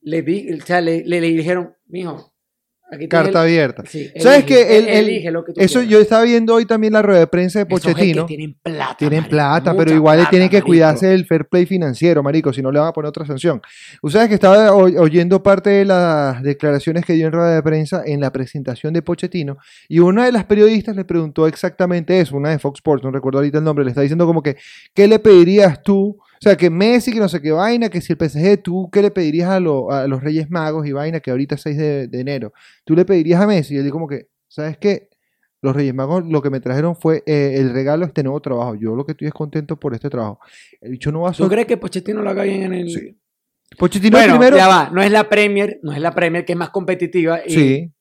Speaker 2: le, di, o sea, le, le- le dijeron, mijo, aquí
Speaker 1: Carta
Speaker 2: el-
Speaker 1: abierta.
Speaker 2: Sí,
Speaker 1: ¿Sabes
Speaker 2: elige,
Speaker 1: que el-
Speaker 2: el-
Speaker 1: el-
Speaker 2: elige lo que tú
Speaker 1: Eso
Speaker 2: quieras.
Speaker 1: yo estaba viendo hoy también la rueda de prensa de Pochettino.
Speaker 2: tienen plata.
Speaker 1: Tienen
Speaker 2: marico,
Speaker 1: plata, pero igual le tienen que
Speaker 2: marico.
Speaker 1: cuidarse del fair play financiero, marico, si no le van a poner otra sanción. Ustedes que estaba oy- oyendo parte de las declaraciones que dio en rueda de prensa en la presentación de Pochettino, y una de las periodistas le preguntó exactamente eso, una de Fox Sports, no recuerdo ahorita el nombre, le está diciendo como que, ¿qué le pedirías tú? O sea, que Messi, que no sé qué vaina, que si el PSG, tú, ¿qué le pedirías a, lo- a los Reyes Magos y vaina, que ahorita es 6 de, de enero? ¿Tú le pedirías a Messi? Y él dijo como que, ¿sabes qué? Los Reyes Magos lo que me trajeron fue eh, el regalo de este nuevo trabajo. Yo lo que estoy es contento por este trabajo. El bicho no va a
Speaker 2: ¿Tú crees que Pochettino lo haga bien en el...?
Speaker 1: Sí. Pochettino
Speaker 2: Bueno,
Speaker 1: primero.
Speaker 2: ya va, no es la Premier, no es la Premier que es más competitiva. Y
Speaker 1: Sí.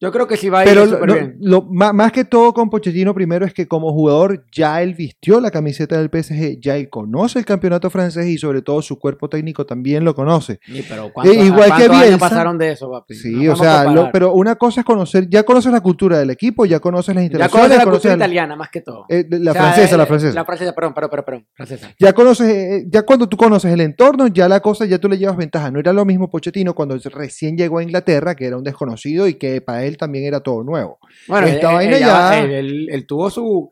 Speaker 2: Yo creo que sí va a ir
Speaker 1: Pero lo-
Speaker 2: bien.
Speaker 1: lo- má- más que todo con Pochettino primero es que como jugador ya él vistió la camiseta del PSG, ya él conoce el campeonato francés y sobre todo su cuerpo técnico también lo conoce.
Speaker 2: Sí, pero ¿cuántos,
Speaker 1: Eh, igual que
Speaker 2: años
Speaker 1: Bielsa.
Speaker 2: pasaron de eso, papi?
Speaker 1: Sí, o sea, pero una cosa es conocer, ya conoces la cultura del equipo, ya conoces las
Speaker 2: ya
Speaker 1: instalaciones,
Speaker 2: conoces la
Speaker 1: conoces
Speaker 2: cultura
Speaker 1: al-
Speaker 2: italiana más que todo.
Speaker 1: eh, la
Speaker 2: O sea,
Speaker 1: francesa,
Speaker 2: eh,
Speaker 1: la francesa.
Speaker 2: La francesa, perdón, perdón, perdón, perdón, francesa.
Speaker 1: Ya conoces, eh, ya cuando tú conoces el entorno, ya la cosa, ya tú le llevas ventaja. No era lo mismo Pochettino cuando recién llegó a Inglaterra, que era un desconocido y que para él también era todo nuevo.
Speaker 2: Bueno,
Speaker 1: Esta
Speaker 2: él,
Speaker 1: vaina
Speaker 2: él
Speaker 1: ya-
Speaker 2: él- él- él tuvo su,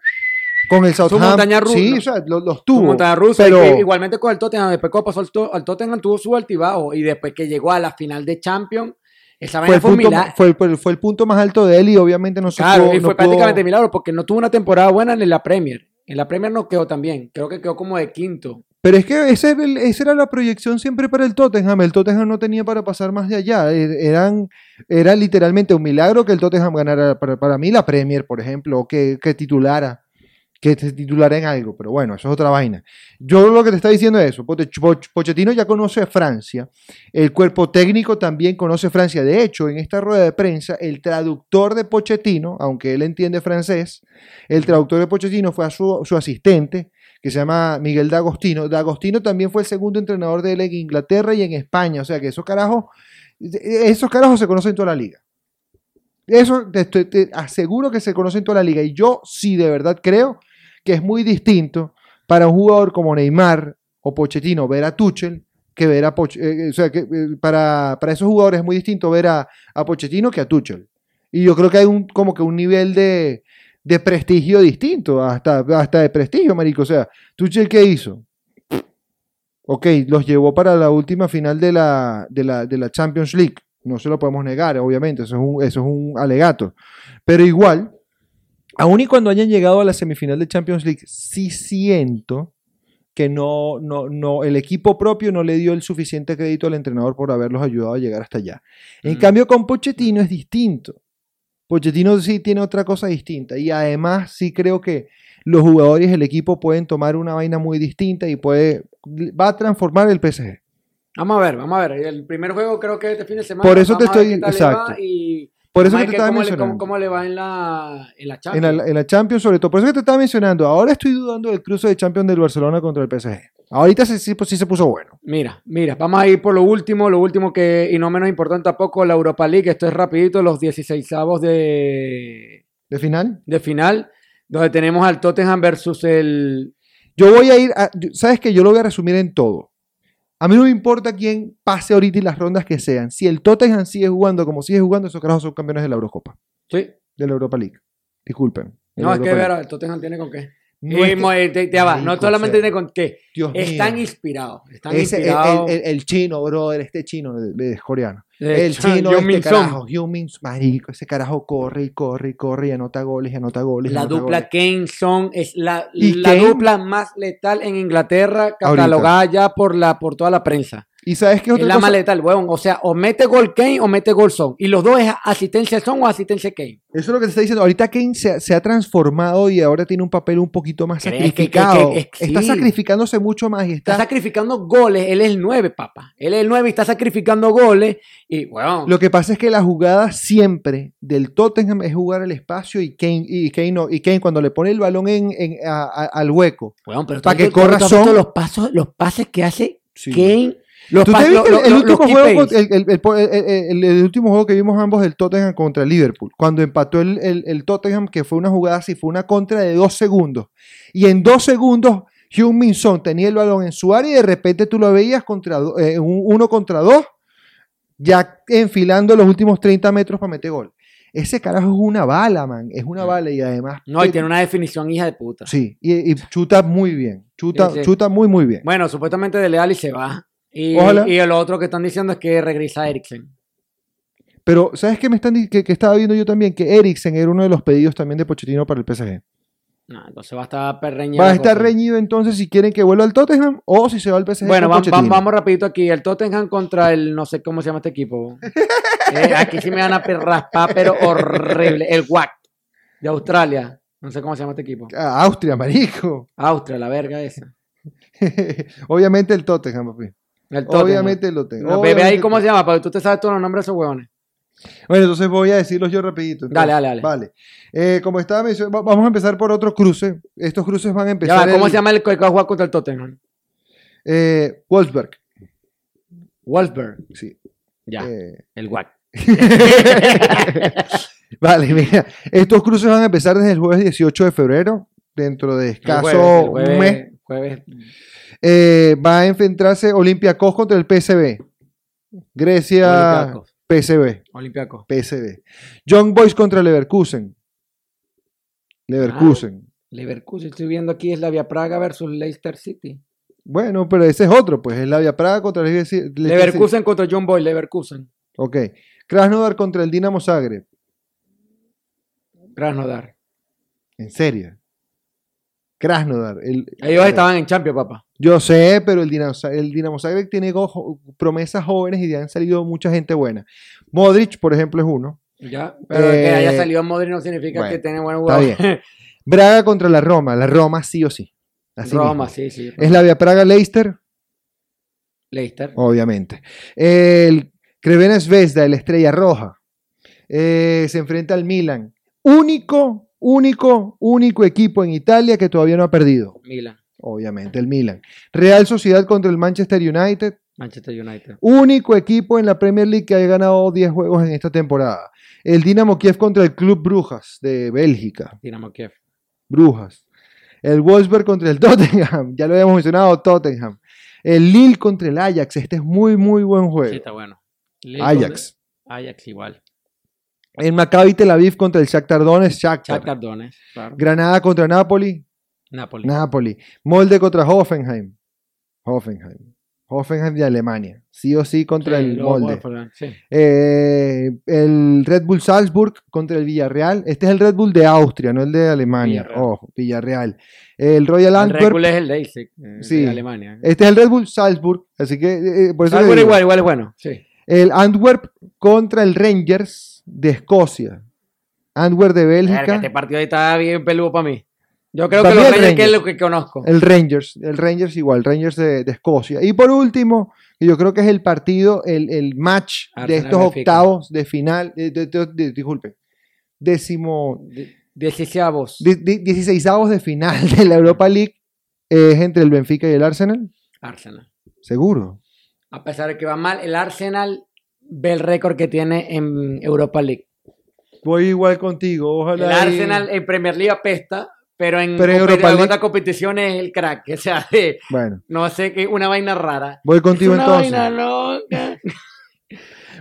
Speaker 1: Con el Southampton.
Speaker 2: montaña rusa,
Speaker 1: Sí, o sea, lo- los
Speaker 2: su
Speaker 1: tuvo.
Speaker 2: montaña rusa.
Speaker 1: pero-
Speaker 2: y igualmente con el Tottenham, después cuando pasó al, al Tottenham tuvo su altibajo. Y después que llegó a la final de Champions, esa
Speaker 1: fue
Speaker 2: vaina
Speaker 1: el, punto, fue, el, fue fue el punto más alto de él y obviamente no se
Speaker 2: Claro,
Speaker 1: pudo-
Speaker 2: y
Speaker 1: no
Speaker 2: fue
Speaker 1: pudo-
Speaker 2: prácticamente milagro porque no tuvo una temporada buena en la Premier. En la Premier no quedó tan bien. Creo que quedó como de quinto.
Speaker 1: Pero es que ese, esa era la proyección siempre para el Tottenham. El Tottenham no tenía para pasar más de allá. E- era literalmente un milagro que el Tottenham ganara para, mí la Premier, por ejemplo, o que, titulara. Que se titulara en algo, pero bueno, eso es otra vaina. Yo lo que te está diciendo es eso. Pochettino ya conoce Francia, el cuerpo técnico también conoce Francia. De hecho, en esta rueda de prensa, el traductor de Pochettino, aunque él entiende francés, el traductor de Pochettino fue su, su asistente, que se llama Miguel D'Agostino. D'Agostino también fue el segundo entrenador de él en Inglaterra y en España. O sea que esos carajos, esos carajos se conocen en toda la liga. Eso te, aseguro que se conocen en toda la liga. Y yo sí de verdad creo que es muy distinto para un jugador como Neymar o Pochettino ver a Tuchel que ver a Poch- eh, o sea que eh, para, para esos jugadores es muy distinto ver a, a Pochettino que a Tuchel. Y yo creo que hay un como que un nivel de, de prestigio distinto, hasta, hasta de prestigio, marico. O sea, Tuchel, ¿qué hizo? Ok, los llevó para la última final de la, de la, de la Champions League. No se lo podemos negar, obviamente, eso es un, eso es un alegato. Pero igual, aun y cuando hayan llegado a la semifinal de Champions League, sí siento que no, no, no, el equipo propio no le dio el suficiente crédito al entrenador por haberlos ayudado a llegar hasta allá. En
Speaker 2: Mm.
Speaker 1: cambio, con Pochettino es distinto. Pochettino sí tiene otra cosa distinta y además sí creo que los jugadores del equipo pueden tomar una vaina muy distinta y puede va a transformar el PSG.
Speaker 2: Vamos a ver, vamos a ver. El primer juego creo que este fin de semana.
Speaker 1: Por eso te
Speaker 2: Vamos
Speaker 1: estoy-
Speaker 2: le
Speaker 1: exacto.
Speaker 2: Y
Speaker 1: Por eso que te estaba
Speaker 2: cómo, le,
Speaker 1: mencionando.
Speaker 2: cómo- cómo le va en la, en la
Speaker 1: En
Speaker 2: Champions.
Speaker 1: la, en la Champions, sobre todo. Por eso que te estaba mencionando. Ahora estoy dudando del cruce de Champions del Barcelona contra el PSG. Ahorita sí, sí, pues, sí se puso bueno.
Speaker 2: Mira, mira, vamos a ir por lo último, lo último que, y no menos importante tampoco, la Europa League. Esto es rapidito, los 16 avos de,
Speaker 1: ¿De final?
Speaker 2: de final, donde tenemos al Tottenham versus el...
Speaker 1: Yo voy a ir. a- ¿Sabes que Yo lo voy a resumir en todo. A mí no me importa quién pase ahorita y las rondas que sean. Si el Tottenham sigue jugando como sigue jugando, esos carajos son campeones de la Eurocopa.
Speaker 2: Sí.
Speaker 1: De la Europa League. Disculpen.
Speaker 2: No, es que ver, el Tottenham tiene con qué.
Speaker 1: No
Speaker 2: eh, te- te va, solamente
Speaker 1: o sea,
Speaker 2: tiene con qué.
Speaker 1: Dios
Speaker 2: Están inspirados. Están
Speaker 1: Ese-
Speaker 2: inspirados.
Speaker 1: el- el- el chino, brother, este chino es coreano.
Speaker 2: de
Speaker 1: El chino,
Speaker 2: Heung-min
Speaker 1: este carajo, marico, ese carajo corre y corre y corre y anota goles y anota goles.
Speaker 2: La
Speaker 1: anota
Speaker 2: dupla
Speaker 1: goles.
Speaker 2: Son es la, la dupla más letal en Inglaterra, catalogada ya por, la, por toda la prensa.
Speaker 1: Y sabes qué
Speaker 2: Es
Speaker 1: otra
Speaker 2: la
Speaker 1: cosa?
Speaker 2: más letal, huevón. O sea, o mete gol Kane o mete gol Son. Y los dos es asistencia Son o asistencia Kane.
Speaker 1: Eso es lo que te está diciendo. Ahorita Kane se, ha- se ha transformado y ahora tiene un papel un poquito más
Speaker 2: ¿Crees que- que-
Speaker 1: sacrificado.
Speaker 2: que-
Speaker 1: está
Speaker 2: sí.
Speaker 1: sacrificándose mucho más y
Speaker 2: Está
Speaker 1: está.
Speaker 2: sacrificando goles. Él es el 9, papá. Él es el 9 y está sacrificando goles. Y, huevón.
Speaker 1: Lo que pasa es que la jugada siempre del Tottenham es jugar al espacio y Kane, y Kane, no, y Kane cuando le pone el balón en, en- a- a- al hueco.
Speaker 2: Huevón, pero
Speaker 1: pa'
Speaker 2: tú-
Speaker 1: que corra Son.
Speaker 2: los pasos, los pases que hace
Speaker 1: Sí.
Speaker 2: Kane. Los
Speaker 1: ¿Tú te viste el, último juego, el, último juego que vimos ambos del Tottenham contra el Liverpool? Cuando empató el, el- el Tottenham, que fue una jugada así, fue una contra de dos segundos. Y en dos segundos, Heung-Min Son tenía el balón en su área y de repente tú lo veías contra eh, un- uno contra dos, ya enfilando los últimos 30 metros para meter gol. Ese carajo es una bala, man. Es una bala y además.
Speaker 2: No, y tiene una definición hija de puta.
Speaker 1: Sí, y, y chuta muy bien. Chuta,
Speaker 2: Sí, sí.
Speaker 1: chuta muy, muy bien.
Speaker 2: Bueno, supuestamente de Leal y se va. Y,
Speaker 1: Ojalá.
Speaker 2: y el otro que están diciendo es que regresa Eriksen.
Speaker 1: Pero, ¿sabes qué me están que, que estaba viendo yo también? Que Eriksen era uno de los pedidos también de Pochettino para el PSG.
Speaker 2: No, entonces va a estar perreñida.
Speaker 1: Va a estar reñido entonces si quieren que vuelva al Tottenham o si se va al PSG.
Speaker 2: Bueno,
Speaker 1: con
Speaker 2: vamos rapidito aquí. El Tottenham contra el, no sé cómo se llama este equipo. Eh, aquí sí me van a raspar, pero horrible. El WAC de Australia. No sé cómo se llama este equipo.
Speaker 1: Ah, Austria, marico.
Speaker 2: Austria, la verga esa.
Speaker 1: Obviamente el Tottenham, papi.
Speaker 2: El.
Speaker 1: Obviamente el Tottenham.
Speaker 2: No, ve ahí cómo se llama, porque tú te sabes todos los nombres de esos huevones.
Speaker 1: Bueno, entonces voy a decirlos yo rapidito. entonces.
Speaker 2: Dale, dale, dale.
Speaker 1: Vale. Eh, como estaba mencionando, va- vamos a empezar por otro cruce. Estos cruces van a
Speaker 2: Ya
Speaker 1: empezar.
Speaker 2: va, ¿Cómo
Speaker 1: el-
Speaker 2: se llama el que va a jugar contra el Tottenham?
Speaker 1: Eh, Wolfsburg.
Speaker 2: Wolfsburg.
Speaker 1: Sí.
Speaker 2: Ya,
Speaker 1: Eh,
Speaker 2: el WAC.
Speaker 1: Vale, mira, estos cruces van a empezar desde el jueves 18 de febrero, dentro de
Speaker 2: El
Speaker 1: escaso
Speaker 2: jueves, el
Speaker 1: un
Speaker 2: jueves-
Speaker 1: mes.
Speaker 2: jueves.
Speaker 1: Eh, va a enfrentarse Olympiacos contra el PSV. Grecia. PSV,
Speaker 2: Olympiacos.
Speaker 1: PSV. Young Boys contra Leverkusen. Leverkusen.
Speaker 2: Leverkusen, estoy viendo aquí es la Via Praga versus Leicester City.
Speaker 1: Bueno, pero ese es otro, pues es la Via Praga contra Leicester City.
Speaker 2: Leverkusen contra John Boy, Leverkusen.
Speaker 1: Ok. Krasnodar contra el Dinamo Zagreb.
Speaker 2: Krasnodar.
Speaker 1: En serio. Krasnodar. El,
Speaker 2: Ellos estaban en Champions, papá.
Speaker 1: Yo sé, pero el Dinamo, el Dinamo Zagreb tiene go- promesas jóvenes y ahí han salido mucha gente buena. Modric, por ejemplo, es uno.
Speaker 2: Ya, pero que haya
Speaker 1: Eh,
Speaker 2: salido Modric no significa
Speaker 1: bueno,
Speaker 2: que tiene buen
Speaker 1: está
Speaker 2: jugador.
Speaker 1: Braga contra la Roma. La Roma sí o sí. Así
Speaker 2: Roma,
Speaker 1: mismo.
Speaker 2: sí, sí.
Speaker 1: Es la Via Praga Leicester,
Speaker 2: Leicester.
Speaker 1: obviamente. El Crevena Zvezda, el Estrella Roja. Eh, se enfrenta al Milan. Único, único, único equipo en Italia que todavía no ha perdido.
Speaker 2: Milan.
Speaker 1: Obviamente, el Milan. Real Sociedad contra el Manchester United.
Speaker 2: Manchester United.
Speaker 1: Único equipo en la Premier League que haya ganado 10 juegos en esta temporada. El Dinamo Kiev contra el Club Brujas de Bélgica.
Speaker 2: Dinamo Kiev.
Speaker 1: Brujas. El Wolfsburg contra el Tottenham. Ya lo habíamos mencionado, Tottenham. El Lille contra el Ajax. Este es muy, muy buen juego.
Speaker 2: Sí, está bueno. Lille
Speaker 1: Ajax.
Speaker 2: Ajax igual.
Speaker 1: El Maccabi Tel Aviv contra el Shakhtar Donetsk. Shakhtar.
Speaker 2: Shakhtar claro.
Speaker 1: Granada contra Napoli.
Speaker 2: Napoli.
Speaker 1: Napoli. Molde contra Hoffenheim. Hoffenheim. Hoffenheim de Alemania. Sí o sí contra
Speaker 2: Sí,
Speaker 1: el Molde.
Speaker 2: sí.
Speaker 1: Eh, el Red Bull Salzburg contra el Villarreal. Este es el Red Bull de Austria, no el de Alemania.
Speaker 2: Villarreal.
Speaker 1: Ojo, Villarreal. El Royal
Speaker 2: El Red
Speaker 1: Antwerp.
Speaker 2: Bull es el Leipzig eh,
Speaker 1: Sí.
Speaker 2: de Alemania.
Speaker 1: Este es el Red Bull Salzburg. Así que eh, por eso.
Speaker 2: Salzburg igual, igual es bueno. Sí.
Speaker 1: El Antwerp contra el Rangers de Escocia. Antwerp de
Speaker 2: Verga,
Speaker 1: Bélgica.
Speaker 2: este partido ahí está bien peludo para mí. Yo creo que los
Speaker 1: el
Speaker 2: Rangers que es lo que conozco.
Speaker 1: El Rangers, el Rangers igual, Rangers de, de Escocia. Y por último, yo creo que es el partido, el, el match de estos
Speaker 2: Benfica.
Speaker 1: octavos de final, eh, de- de- de- disculpe, décimo,
Speaker 2: Dieciséavos.
Speaker 1: di- di- dieciseisavos de final de la Europa League es entre el Benfica y el Arsenal,
Speaker 2: Arsenal.
Speaker 1: seguro.
Speaker 2: A pesar de que va mal, el Arsenal ve el récord que tiene en Europa League.
Speaker 1: Voy igual contigo,
Speaker 2: El
Speaker 1: ojalá. y-
Speaker 2: Arsenal en Premier League apesta, pero en,
Speaker 1: Pero Europa League-
Speaker 2: otras competiciones es el crack. O sea, de-
Speaker 1: Bueno,
Speaker 2: no sé, qué una vaina rara.
Speaker 1: voy contigo
Speaker 2: Es una
Speaker 1: entonces.
Speaker 2: vaina loca.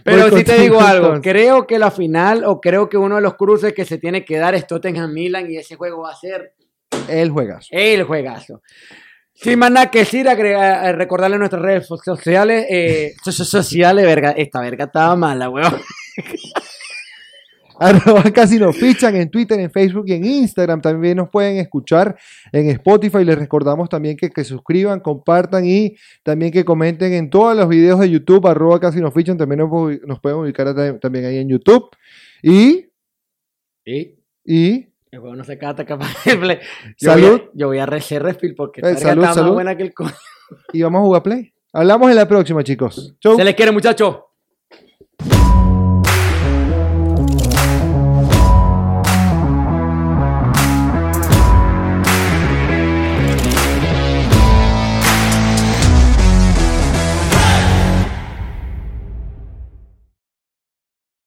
Speaker 2: Pero
Speaker 1: Voy
Speaker 2: si te digo algo,
Speaker 1: entonces.
Speaker 2: creo que la final o creo que uno de los cruces que se tiene que dar es Tottenham Milan y ese juego va a ser
Speaker 1: El juegazo.
Speaker 2: el juegazo. Sin más nada que decir, eh, recordarle nuestras redes sociales. Eh, so- so- sociales, verga. Esta verga estaba mala, weón.
Speaker 1: Arroba casi nos fichan en Twitter, en Facebook y en Instagram. También nos pueden escuchar en Spotify. Les recordamos también que, que suscriban, compartan y también que comenten en todos los videos de YouTube. Arroba casi nos fichan. También nos, nos pueden ubicar ta- también ahí en YouTube. Y,
Speaker 2: ¿Y?
Speaker 1: y
Speaker 2: El juego no se cata capaz de
Speaker 1: Salud.
Speaker 2: Voy a, yo voy a recer refill porque
Speaker 1: Eh, salud,
Speaker 2: está más
Speaker 1: salud.
Speaker 2: buena que el
Speaker 1: y vamos a jugar Play. Hablamos en la próxima, chicos. Chau.
Speaker 2: Se les quiere, muchachos.